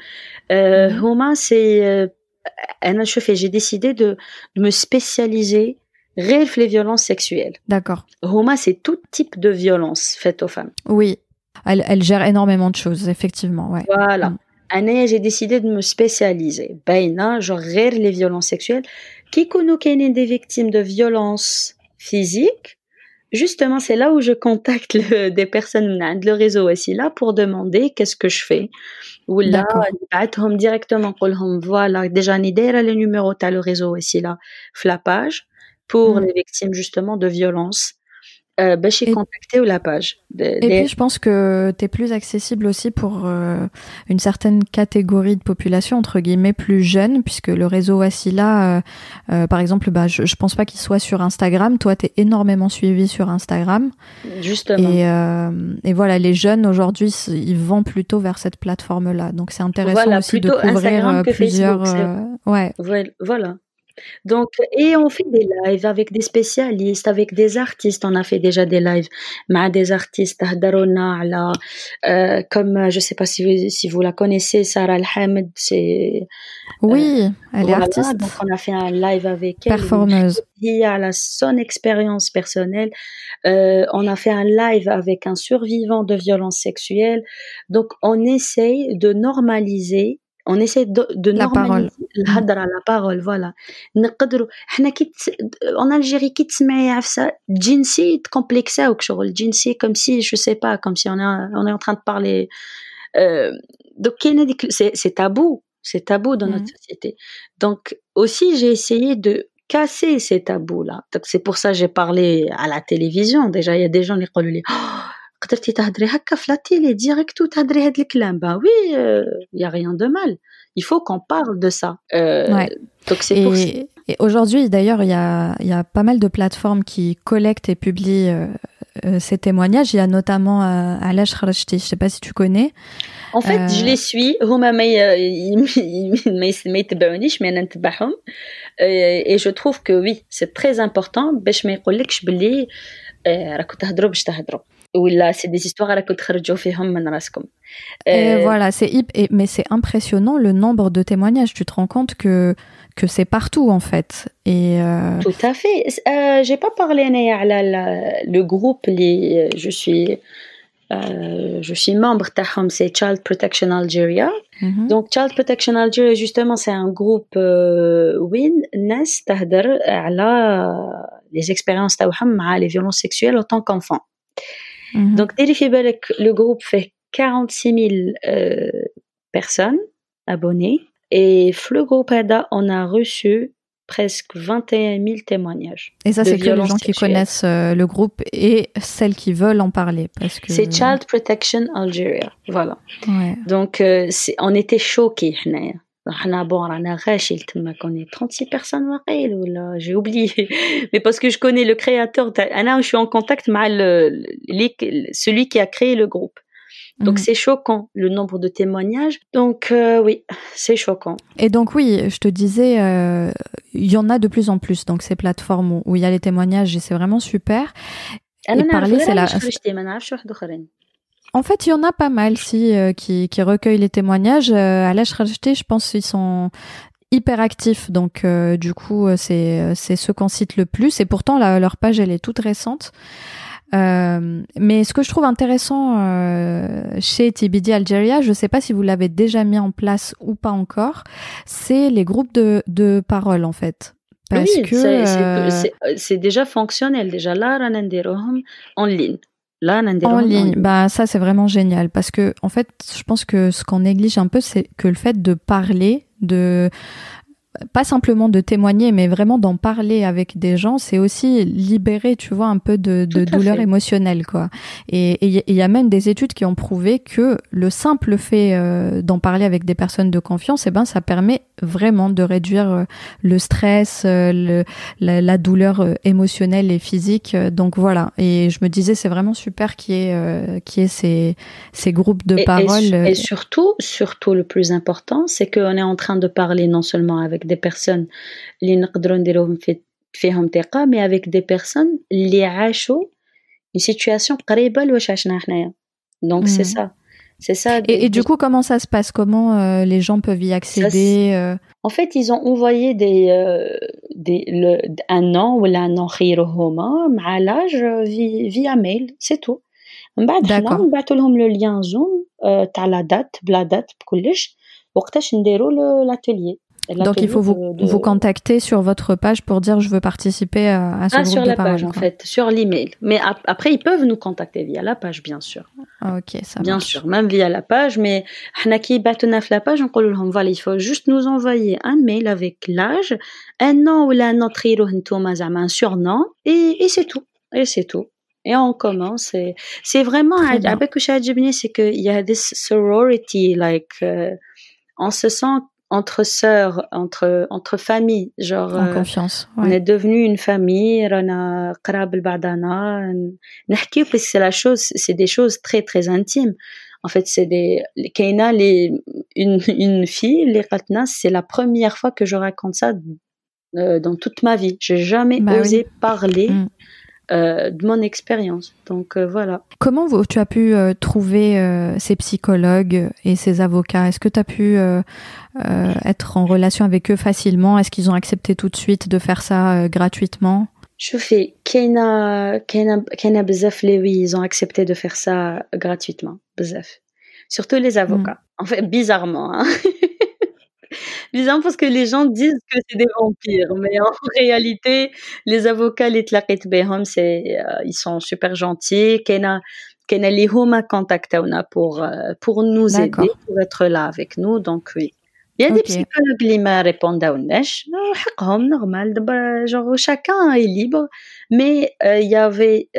Euh, Homa, c'est j'ai décidé de, de me spécialiser غير les violences sexuelles. D'accord. Homa, c'est tout type de violence faite aux femmes. Oui, elle, elle gère énormément de choses, effectivement. Ouais. Voilà. Mm. j'ai décidé de me spécialiser. Ben, genre, غير les violences sexuelles. Qui connaît des victimes de violences physiques Justement, c'est là où je contacte le, des personnes de le réseau aussi là pour demander qu'est-ce que je fais. Ou là, نبعتهم directement نقولهم voilà déjà ni دايره le numéro تاع le réseau aussi là la page pour mm. les victimes justement de violences. Euh, bah, j'ai contacté la page. De, et des... puis je pense que tu es plus accessible aussi pour euh, une certaine catégorie de population, entre guillemets, plus jeune, puisque le réseau Asila, euh, euh, par exemple, bah, je, je pense pas qu'il soit sur Instagram. Toi, tu es énormément suivi sur Instagram. Justement. Et, euh, et voilà, les jeunes aujourd'hui, ils vont plutôt vers cette plateforme-là. Donc c'est intéressant voilà, aussi de couvrir plusieurs. Facebook, ouais. Voilà. Donc, et on fait des lives avec des spécialistes, avec des artistes. On a fait déjà des lives avec des artistes. Euh, comme, je sais pas si vous, si vous la connaissez, Sarah Al-Hamed, c'est. Oui, euh, elle voilà, est artiste. Donc, on a fait un live avec elle. Performeuse. Elle a son expérience personnelle. Euh, on a fait un live avec un survivant de violences sexuelles. Donc, on essaye de normaliser on essaie de, de la parole الهضره la parole voilà نقدروا حنا كي en Algérie كي تسمعي عفسه جنسي تكومبلكساوك شغل جنسي comme si je sais pas comme si on est on est en train de parler euh, donc كاين هذيك c'est tabou c'est tabou dans notre société donc aussi j'ai essayé de casser ces tabous là donc c'est pour ça j'ai parlé à la télévision déjà il y a des gens qui يقولوا لي قدرتي تهضري هكا في لا تيلي ديريكت وتهضري هاد الكلام bah oui il y a rien de mal il faut qu'on parle de ça euh, ouais. donc c'est pour ça et aujourd'hui d'ailleurs il y a il y a pas mal de plateformes qui collectent et publient euh, euh, ces témoignages il y a notamment euh, Alash Kharajti je sais pas si tu connais en fait je les suis هما ما ما يتبعونيش mais انا نتبعهم et je trouve que oui c'est très important باش ou là c'est des histoires à la euh... voilà c'est mais c'est impressionnant le nombre de témoignages. Tu te rends compte que que c'est partout en fait. Euh, Tout à fait. Euh, j'ai pas parlé à la, le groupe euh, je suis euh, je suis membre Tahom, c'est Child Protection Algeria. Mhm. Donc, Child Protection Algeria, justement, c'est un groupe euh, Win Nes Tahder, les expériences Tawham, les violences sexuelles en tant qu'enfant. Mm -hmm. Donc, le groupe fait 46 000 euh, personnes abonnées. Et le groupe ADA, on a reçu presque 21 000 témoignages. Et ça, c'est que les gens qui connaissent euh, le groupe et celles qui veulent en parler. parce que C'est Child Protection Algeria. Voilà. Ouais. Donc, euh, on était choqués. حنا بون رانا غاشي تما كوني 36 personnes واقيل ولا j'ai oublié mais parce que je connais le créateur انا je suis en contact مع le, celui qui a créé le groupe donc mmh. c'est choquant le nombre de témoignages. Donc euh, oui, c'est choquant. Et donc oui, je te disais, euh, il y en a de plus en plus. Donc ces plateformes où, où il y a les témoignages et c'est vraiment super. Et parler, c'est la. En fait, il y en a pas mal si euh, qui, qui recueillent les témoignages. Euh, à l'âge rajouté, je pense qu'ils sont hyper actifs. Donc euh, du coup, c'est c'est ceux qu'on cite le plus. Et pourtant, la, leur page, elle est toute récente. Euh, mais ce que je trouve intéressant euh, chez TBD Algeria, je ne sais pas si vous l'avez déjà mis en place ou pas encore, c'est les groupes de, de parole en fait. Parce oui, que c'est déjà fonctionnel déjà là en ligne. En ligne, bah ça c'est vraiment génial parce que en fait, je pense que ce qu'on néglige un peu, c'est que le fait de parler, de pas simplement de témoigner, mais vraiment d'en parler avec des gens, c'est aussi libérer, tu vois, un peu de, de douleur émotionnelle, quoi. Et il y a même des études qui ont prouvé que le simple fait euh, d'en parler avec des personnes de confiance, eh ben, ça permet vraiment de réduire euh, le stress, euh, le, la, douleur émotionnelle et physique. Donc voilà. Et je me disais, c'est vraiment super qu'il y ait, qu'il y ait ces, ces groupes de parole. Et, et surtout, surtout le plus important, c'est qu'on est en train de parler non seulement avec des personnes اللي نقدروا نديروهم في فيهم ثقة mais avec des personnes اللي عاشوا une situation قريبة لواش عشنا حنايا donc c'est ça c'est ça et, et, du coup comment ça se passe comment euh, les gens peuvent y accéder euh? en fait ils ont envoyé des, euh, des le, un nom ولا un nom خيرهما مع l'âge via mail c'est tout من بعد حنا نبعثوا لهم لو ليان زوم تاع لا دات بلا دات بكلش وقتاش نديروا لاتيليي donc il faut vous, vous contacter sur votre page pour dire je veux participer à, à ce ah, groupe sur la page en fait, sur l'email. Mais après ils peuvent nous contacter via la page bien sûr. Ah, ok, ça Bien sûr, même via la page. Mais la page, on il faut juste nous envoyer un mail avec l'âge, un nom ou un autre un surnom et, et c'est tout. Et c'est tout. Et on commence. C'est vraiment, avec c'est qu'il y a des sorority, like, euh, on se sent entre sœurs, entre entre familles, genre en euh, confiance. On est devenu une famille, rana قراب لبعضنا نحكي parce que c'est la chose, c'est des choses très très intimes. En fait, c'est des كاينه les une une fille les قالتنا c'est la première fois que je raconte ça euh, dans toute ma vie. J'ai jamais bah osé oui. parler mm. Euh, de mon expérience. Donc euh, voilà. Comment vous, tu as pu euh, trouver ces psychologues et ces avocats? Est-ce que tu as pu être en relation avec eux facilement? Est-ce qu'ils ont accepté tout de suite de faire ça gratuitement? Je fais Kena Kena Bezef oui, ils ont accepté de faire ça gratuitement. Bezef. Surtout les avocats. Mm. En fait, bizarrement. Hein bizarre parce que les gens disent que c'est des vampires, mais en réalité, les avocats, les Behom, c'est, euh, ils sont super gentils. Kena, Kena Lihoma contacté pour, euh, pour nous aider, pour être là avec nous. Donc, oui. Il y a des psychologues qui me répondent à neige. normal. Genre, chacun est libre. Mais euh, il y avait,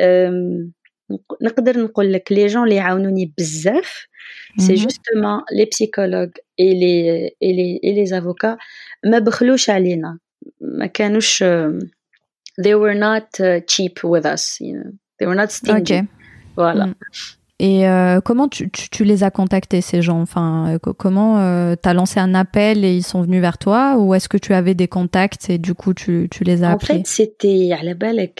les gens les عاونوني بزاف c'est mhm. justement les psychologues et les, et les, et les avocats ما بخلوش علينا ما كانوش they were not uh, cheap with us you know they were not stingy okay. voilà mm. Et euh, comment tu, tu, tu, les as contactés, ces gens Enfin, euh, comment euh, tu as lancé un appel et ils sont venus vers toi Ou est-ce que tu avais des contacts et du coup tu, tu les as appelés En fait, c'était, à la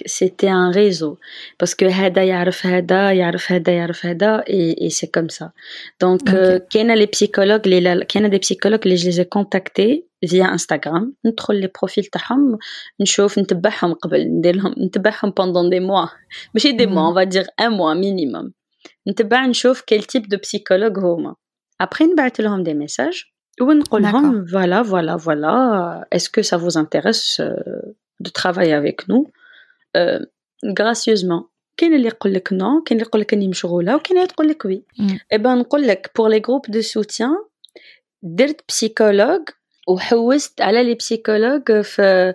c'était un réseau. Parce que Hada yarf Hada, yarf Hada, yarf Hada, et, et c'est comme ça. Donc, okay. euh, les psychologues, les, a des psychologues, les, je les ai contactés via Instagram ندخل les profils تاعهم نشوف نتبعهم قبل ندير لهم نتبعهم pendant des mois ماشي des mois on va dire un mois minimum نتبع نشوف quel type de psychologue هما après نبعث لهم des messages ونقول لهم voilà voilà voilà est-ce que ça vous intéresse de travailler avec nous euh, gracieusement كاين اللي يقول لك نو كاين اللي يقول لك اني مشغوله وكاين اللي تقول لك وي اي بان نقول لك بور لي جروب دو سوتيان درت بسيكولوج وحوست على لي بسيكولوج في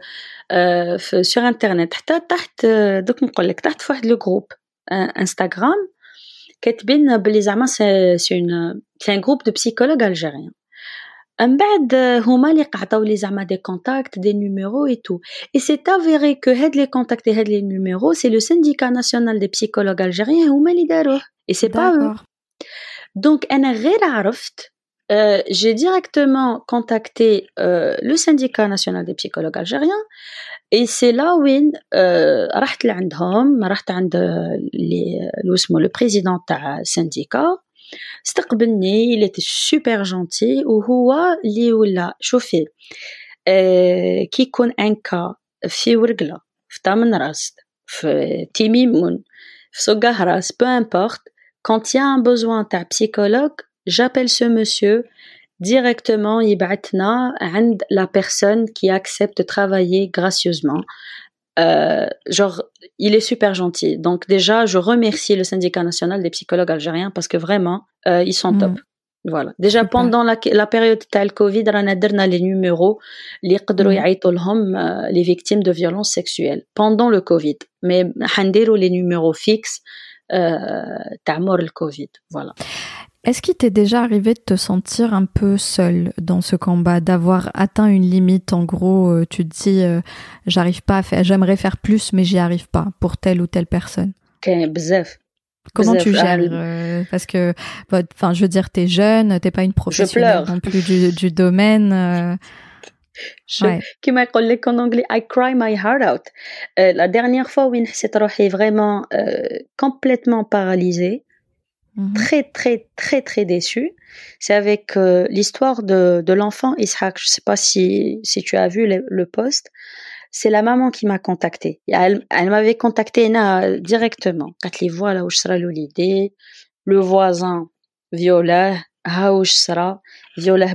في سور انترنت حتى تحت دوك نقول لك تحت في واحد لو جروب انستغرام كاتبين بلي زعما سي سي un groupe de psychologues algériens من بعد هما اللي عطاو لي زعما دي كونتاكت دي نيميرو اي تو اي سي افيري كو هاد لي كونتاكت هاد لي نيميرو سي لو سينديكا ناسيونال دي بسيكولوج الجيريان هما اللي داروه اي سي با او دونك انا غير عرفت j'ai directement contacté euh, le syndicat national des psychologues algériens et c'est là où euh, رحت لعندهم رحت عند اللي اسمه le président تاع syndicat استقبلني il était super gentil وهو اللي ولا شوفي آه كي يكون ان كا في ورقله في تامن راست في تيميمون peu importe. Quand il y a un besoin d'un psychologue, j'appelle ce monsieur directement يبعثنا عند la personne qui accepte de travailler gracieusement. Euh, genre, il est super gentil. Donc déjà, je remercie le syndicat national des psychologues algériens parce que vraiment, euh, ils sont top. Mm. Voilà. Déjà pendant la, la période de Covid, on a les numéros les mm. les victimes de violences sexuelles pendant le Covid. Mais on les numéros fixes euh, le Covid. Voilà. Est-ce qu'il t'est déjà arrivé de te sentir un peu seul dans ce combat, d'avoir atteint une limite? En gros, euh, tu te dis, euh, j'arrive pas à faire, j'aimerais faire plus, mais j'y arrive pas pour telle ou telle personne. Comment tu gères euh, Parce que, enfin, je veux dire, t'es jeune, t'es pas une professionnelle non plus du, du domaine. Je, qui m'a collé en anglais, I cry my heart out. la dernière fois où j'étais vraiment complètement paralysée, Mhm. très très très très déçu. C'est avec euh, l'histoire de, de l'enfant Ishaq. Je sais pas si, si tu as vu le, le post. C'est la maman qui m'a contacté. Elle, elle m'avait contacté directement. Quand voilà où l'idée, le voisin violet, où je serai violet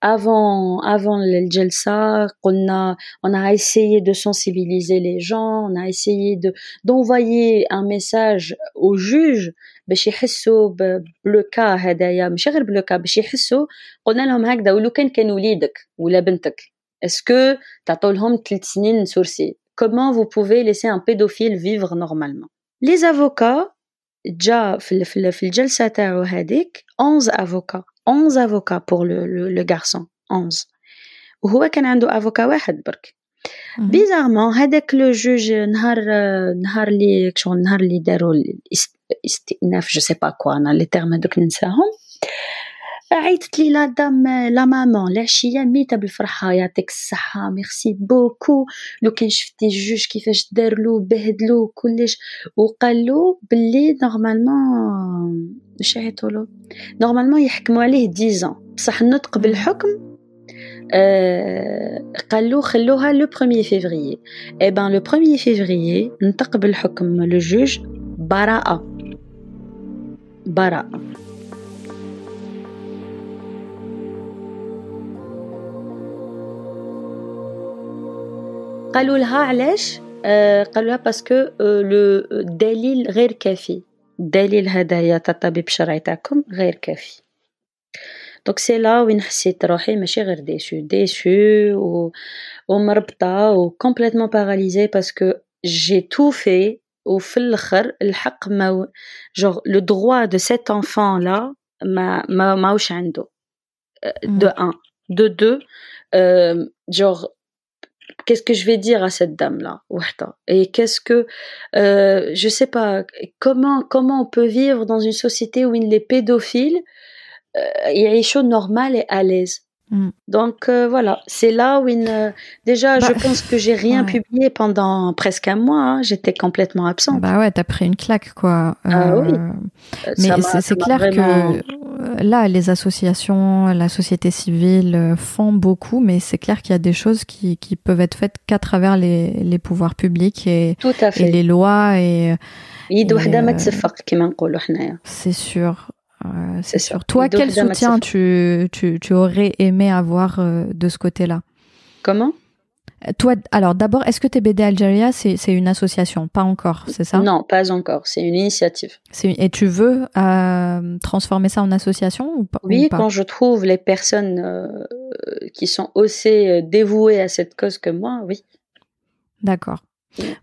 avant, avant le Jalsa, on a, on a essayé de sensibiliser les gens, on a essayé de, d'envoyer un message au juge باش يحسوا بلوكا هدايا ماشي غير بلوكا باش يحسوا قلنا لهم هكذا ولو كان كان وليدك ولا بنتك اسكو تعطوا لهم ثلاث سنين سورسي comment vous pouvez laisser un pédophile vivre normalement les avocats جا في في الجلسه تاعو هذيك 11 avocats 11 avocats pour le, le, le garçon 11 وهو كان عنده افوكا واحد برك بيزارمون هذاك لو جوج نهار نهار اللي شغل نهار اللي داروا الاستئناف جو سي با كوا انا لي تيرم هذوك ننساهم عيطت لي لا دام لا مامون العشيه ميتة بالفرحة. يعطيك الصحة ميرسي بوكو. لو كان شفتي الجوج كيفاش دارلو بهدلو كلش وقالو باللي نورمالمون واش عيطولو نورمالمون يحكموا عليه 10 بصح النطق بالحكم آه قالو خلوها لو 1 فيفري اي بان لو 1 فيفري نطق بالحكم لو جوج براءة. براءة. قالوا لها علاش آه قالوا لها باسكو آه لو دليل غير كافي الدليل هدايا تاع الطبيب الشرعي تاعكم غير كافي دونك سي لا وين حسيت روحي ماشي غير ديسو ديسو و ومربطه و كومبليتمون باراليزي باسكو جي تو في وفي الاخر الحق ما جوغ لو دروا دو سيت انفون لا ما ما ماوش عنده دو ان دو دو جوغ qu'est-ce que je vais dire à cette dame-là? Et qu'est-ce que, euh, je sais pas, comment, on peut vivre dans une société où les pédophiles, euh, il est chaud normal et à l'aise? Mm. Donc euh, voilà, c'est là où une... déjà bah, je pense que j'ai rien publié pendant presque un mois. Hein. J'étais complètement absente. Bah ouais, t'as pris une claque quoi. Ah oui. Euh, mais c'est clair vraiment... que là, les associations, la société civile euh, font beaucoup, mais c'est clair qu'il y a des choses qui, qui peuvent être faites qu'à travers les, les pouvoirs publics et, et les lois et. C'est sûr. Euh, c'est sûr. Toi, quel soutien tu, tu, tu, aurais aimé avoir euh, de ce côté-là? Comment? Toi, alors d'abord, est-ce que TBD Algeria, c'est une association? Pas encore, c'est ça? Non, pas encore. C'est une initiative. Et tu veux euh, transformer ça en association ou pas Oui, quand je trouve les personnes euh, qui sont aussi dévouées à cette cause que moi, oui. D'accord.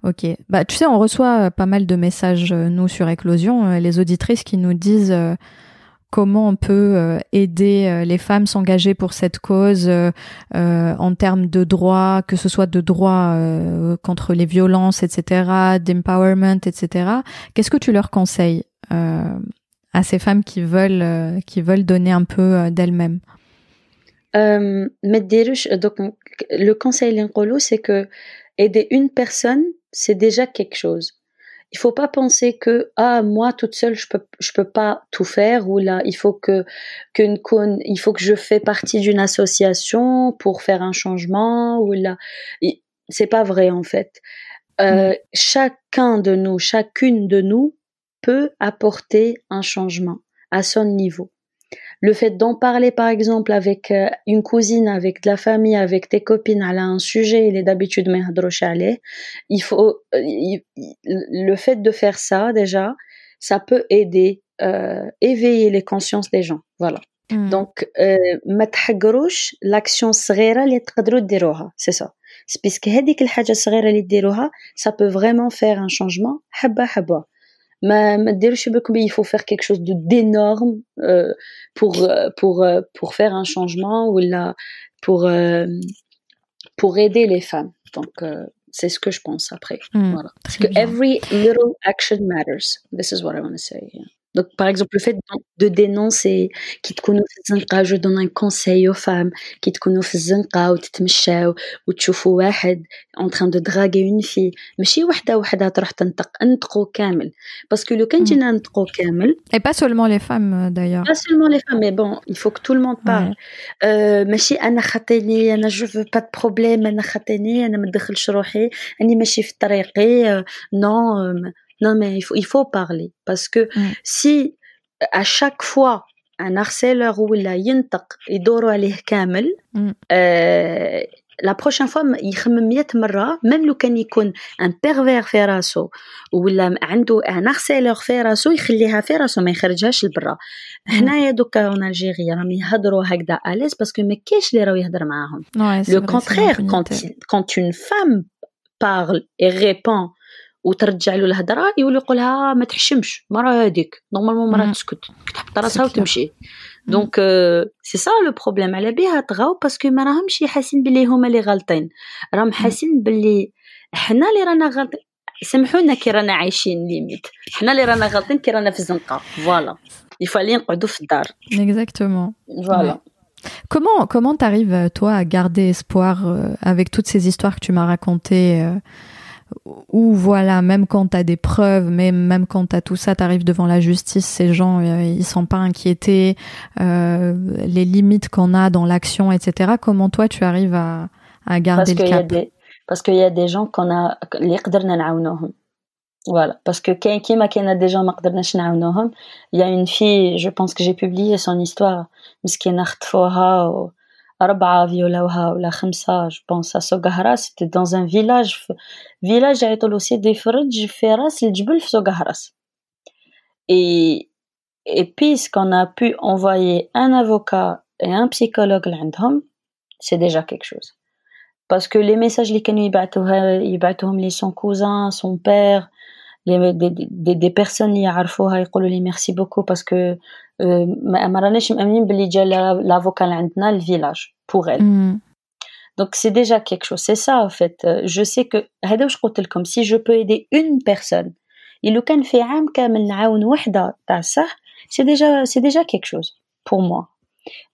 Ok. Bah, tu sais, on reçoit pas mal de messages, nous, sur Éclosion, les auditrices qui nous disent comment on peut euh, aider euh, les femmes s'engager pour cette cause euh, en termes de droits, que ce soit de droits contre les violences, etc., d'empowerment, etc. Qu'est-ce que tu leur conseilles à ces femmes qui veulent donner un peu d'elles-mêmes? Donc le conseil c'est que aider une personne c'est déjà quelque chose il faut pas penser que ah moi toute seule je peux je peux pas tout faire ou là il faut que qu'une il faut que je fais partie d'une association pour faire un changement ou là. C'est pas vrai en fait. Euh, chacun de nous chacune de nous peut apporter un changement à son niveau le fait d'en parler par exemple avec euh, une cousine, avec de la famille, avec tes copines à un sujet, il est d'habitude il faut euh, le fait de faire ça déjà, ça peut aider euh, éveiller les consciences des gens. Voilà. Hmm. Donc ما تحقروش l'action صغيره اللي تقدروا ديروها c'est ça c'est puisque هذيك الحاجه الصغيره اللي ديروها ça peut vraiment faire un changement حبه حبه il faut faire quelque chose de d'énorme euh, pour euh, pour euh, pour faire un changement ou là pour pour aider les femmes donc c'est ce que je pense après hmm, voilà parce que every little action matters this is what I want to say donc, par exemple, le fait de dénoncer, qui te connaît je donne un conseil aux femmes, qui te connaît ou تتمشاو وتشوفوا واحد en train de draguer une fille ماشي وحده وحده تروح تنطق انطقوا كامل parce que لو كان جينا نطقوا كامل et pas seulement les femmes d'ailleurs pas seulement les femmes mais bon il faut que tout le monde parle ماشي انا خاطيني انا جو veux pas de problème انا خاطيني انا ما ندخلش روحي اني ماشي في طريقي non non, mais il faut, il faut parler parce que mm. si à chaque fois un harceleur ou la ينطق يدوروا عليه كامل euh, la prochaine fois يخمم 100 مرة même لو كان يكون un pervers في راسو ولا عنده un harceleur في راسو يخليها في راسو ما يخرجهاش لبرا حنايا دوكا اون الجيريا راهم يهضروا هكذا اليس باسكو ما كاينش اللي راهو يهضر معاهم لو كونترير quand quand une femme parle et répond وترجع له الهضره يولي يقول لها ما تحشمش مرة هذيك نورمالمون مرة تسكت تحط راسها وتمشي. دونك سي سا لو بروبليم على بها طغاو باسكو ما راهمش حاسين بلي هما اللي غالطين راهم حاسين بلي حنا اللي رانا غالطين سمحونا كي رانا عايشين ليميت حنا اللي رانا غالطين كي رانا في الزنقه فوالا يفالي نقعدوا في الدار اكزاكتومون فوالا Comment comment t'arrives toi à garder espoir euh, avec toutes ces histoires que tu m'as racontées ou voilà, même quand tu as des preuves, mais même quand tu as tout ça, tu arrives devant la justice, ces gens, euh, ils sont pas inquiétés, euh, les limites qu'on a dans l'action, etc. Comment toi, tu arrives à, à garder parce le cap des, Parce qu'il y a des gens qu'on a... Voilà, parce que il y a une fille, je pense que j'ai publié son histoire, أربعة فيولاوها ولا خمسة جو بونس سوق سيتي دون ان فيلاج فيلاج يعيطولو سيدي فرج في راس الجبل في سوق هراس اي et puisqu'on a pu envoyer un avocat et un psychologue لعندهم c'est déjà quelque chose parce que les messages اللي كانوا يبعثوها يبعثوهم لي son cousin son père les, des, des, des personnes اللي يعرفوها يقولوا لي merci beaucoup parce que ما راناش مامنين باللي جا لافوكا اللي عندنا الفيلاج pour elle mm. donc c'est déjà quelque chose c'est ça en fait je sais que هذا واش قلت لكم si je peux aider une personne لو كان في عام كامل نعاون وحده تاع الصح c'est déjà c'est déjà quelque chose pour moi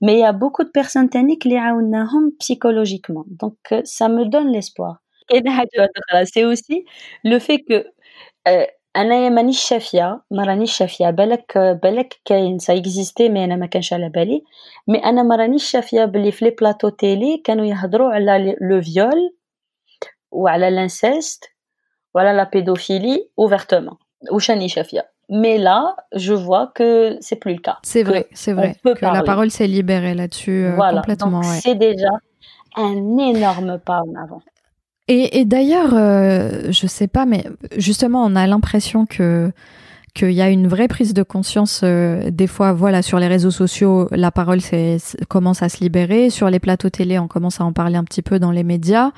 mais il y a beaucoup de personnes تانيك اللي عاوناهم psychologiquement donc ça me donne l'espoir et c'est aussi le fait que euh, انايا مانيش شافيه ما رانيش شافيه بالك بالك كاين سا اكزيستي مي انا ما كانش على بالي مي انا ما رانيش شافيه بلي في لي بلاطو تيلي كانوا يهضروا على لو فيول وعلى لانسيست وعلى لا بيدوفيلي اوفرتومون واش راني شافيه Mais là, je vois que c'est plus le cas. C'est vrai, c'est vrai. Que parler. la parole s'est libérée là-dessus euh, voilà. complètement. Donc, ouais. c'est déjà un énorme pas en avant. Et, et d'ailleurs, euh, je sais pas, mais justement, on a l'impression que qu'il y a une vraie prise de conscience euh, des fois voilà sur les réseaux sociaux la parole c'est, commence à se libérer. Sur les plateaux télé on commence à en parler un petit peu dans les médias.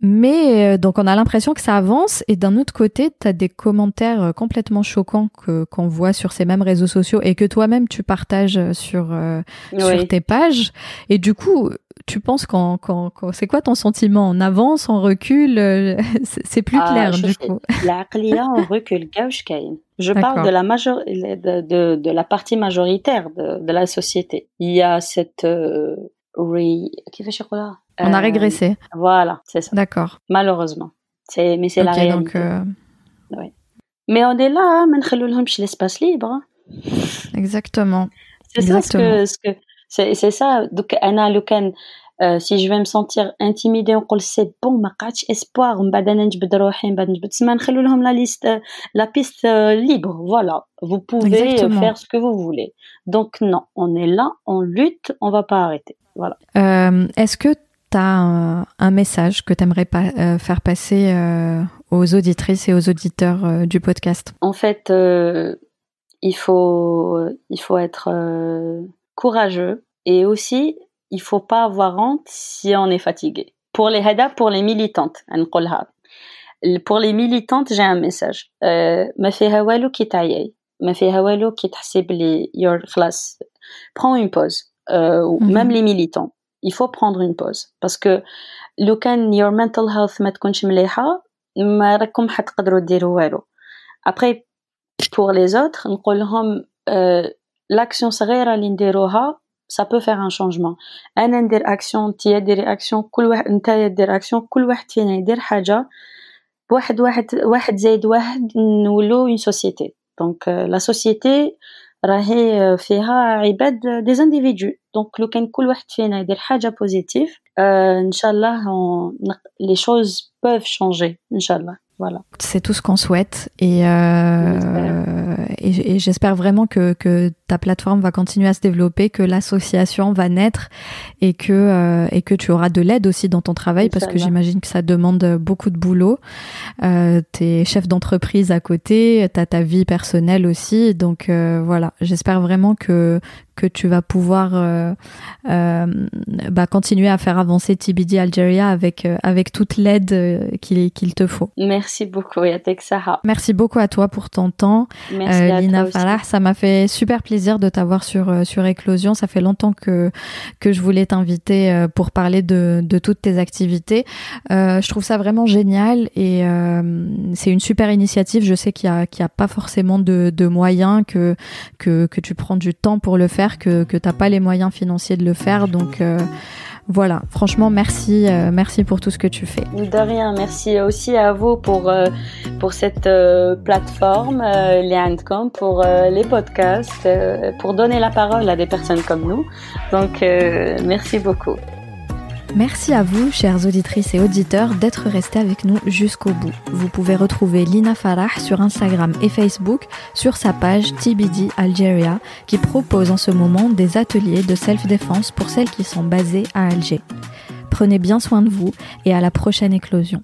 Mais euh, donc on a l'impression que ça avance. Et d'un autre côté tu as des commentaires euh, complètement choquants que qu'on voit sur ces mêmes réseaux sociaux et que toi-même tu partages sur sur tes pages. Et du coup tu penses quand, quand, c'est quoi ton sentiment? En avance, en recul C'est plus ah, clair du coup. La en recul, je parle de la, major de, de, de, la partie majoritaire de, de, la société. Il y a cette euh, re... On a régressé. Euh, voilà, c'est ça. D'accord. Malheureusement. C'est mais c'est la réalité. Donc, euh... ouais. Mais on est là, hein, l'espace libre. Hein. Exactement. C'est ça ce que, ce que c'est ça. Donc, Anna, le euh, si je vais me sentir intimidée, on dit c'est bon, ma catch espoir, on va la liste, euh, la piste euh, libre. Voilà. Vous pouvez euh, Exactement. faire ce que vous voulez. Donc, non, on est là, on lutte, on va pas arrêter. Voilà. Euh, Est-ce que tu as un, un, message que tu aimerais pa euh, faire passer aux auditrices et aux auditeurs du podcast? En fait, il, faut, il faut être courageux et aussi il faut pas avoir honte si on est fatigué. Pour les hada, pour les militantes, pour les militantes, j'ai un message. ما فيها والو كي تعيي ما فيها والو كي تحسب لي your خلاص prends une pause euh, mm -hmm. même les militants il faut prendre une pause parce que لو كان your mental health ما تكونش مليحة ما راكم حتقدروا ديروا والو après pour les autres نقول لهم euh, l'action صغيرة اللي نديروها ça peut faire un changement انا ندير اكسيون تي ديري اكسيون كل واحد نتايا دير اكسيون كل واحد فينا يدير حاجه بواحد واحد واحد زايد واحد نولو اون سوسيتي دونك لا سوسيتي راهي فيها عباد دي انديفيدو دونك لو كان كل واحد فينا يدير حاجه بوزيتيف ان شاء الله لي شوز بوف شونجي ان شاء الله Voilà. C'est tout ce qu'on souhaite et, euh, et, et j'espère vraiment que, que, ta plateforme va continuer à se développer, que l'association va naître et que, euh, et que tu auras de l'aide aussi dans ton travail parce que j'imagine que ça demande beaucoup de boulot. Euh, t'es chef d'entreprise à côté, t'as ta vie personnelle aussi, donc euh, voilà. J'espère vraiment que que tu vas pouvoir euh, euh, bah, continuer à faire avancer TBD Algeria avec, euh, avec toute l'aide qu'il qu'il te faut. Merci beaucoup, Yatek Saha. Merci beaucoup à toi pour ton temps. Merci à Lina Farah, ça m'a fait super plaisir de t'avoir sur, sur Éclosion. Ça fait longtemps que, que je voulais t'inviter pour parler de, de toutes tes activités. je trouve ça vraiment génial et c'est une super initiative. Je sais qu'il n'y a, qu'il y a pas forcément de, de moyens, que, que, que tu prends du temps pour le faire que, que tu n'as pas les moyens financiers de le faire. Donc euh, voilà, franchement, merci, euh, merci pour tout ce que tu fais. De rien, merci aussi à vous pour, euh, pour cette plateforme, les Handcom, pour les podcasts, pour donner la parole à des personnes comme nous. Donc, merci beaucoup. Merci à vous, chères auditrices et auditeurs, d'être restés avec nous jusqu'au bout. Vous pouvez retrouver Lina Farah sur Instagram et Facebook sur sa page TBD Algeria qui propose en ce moment des ateliers de self-défense pour celles qui sont basées à Alger. Prenez bien soin de vous et à la prochaine éclosion.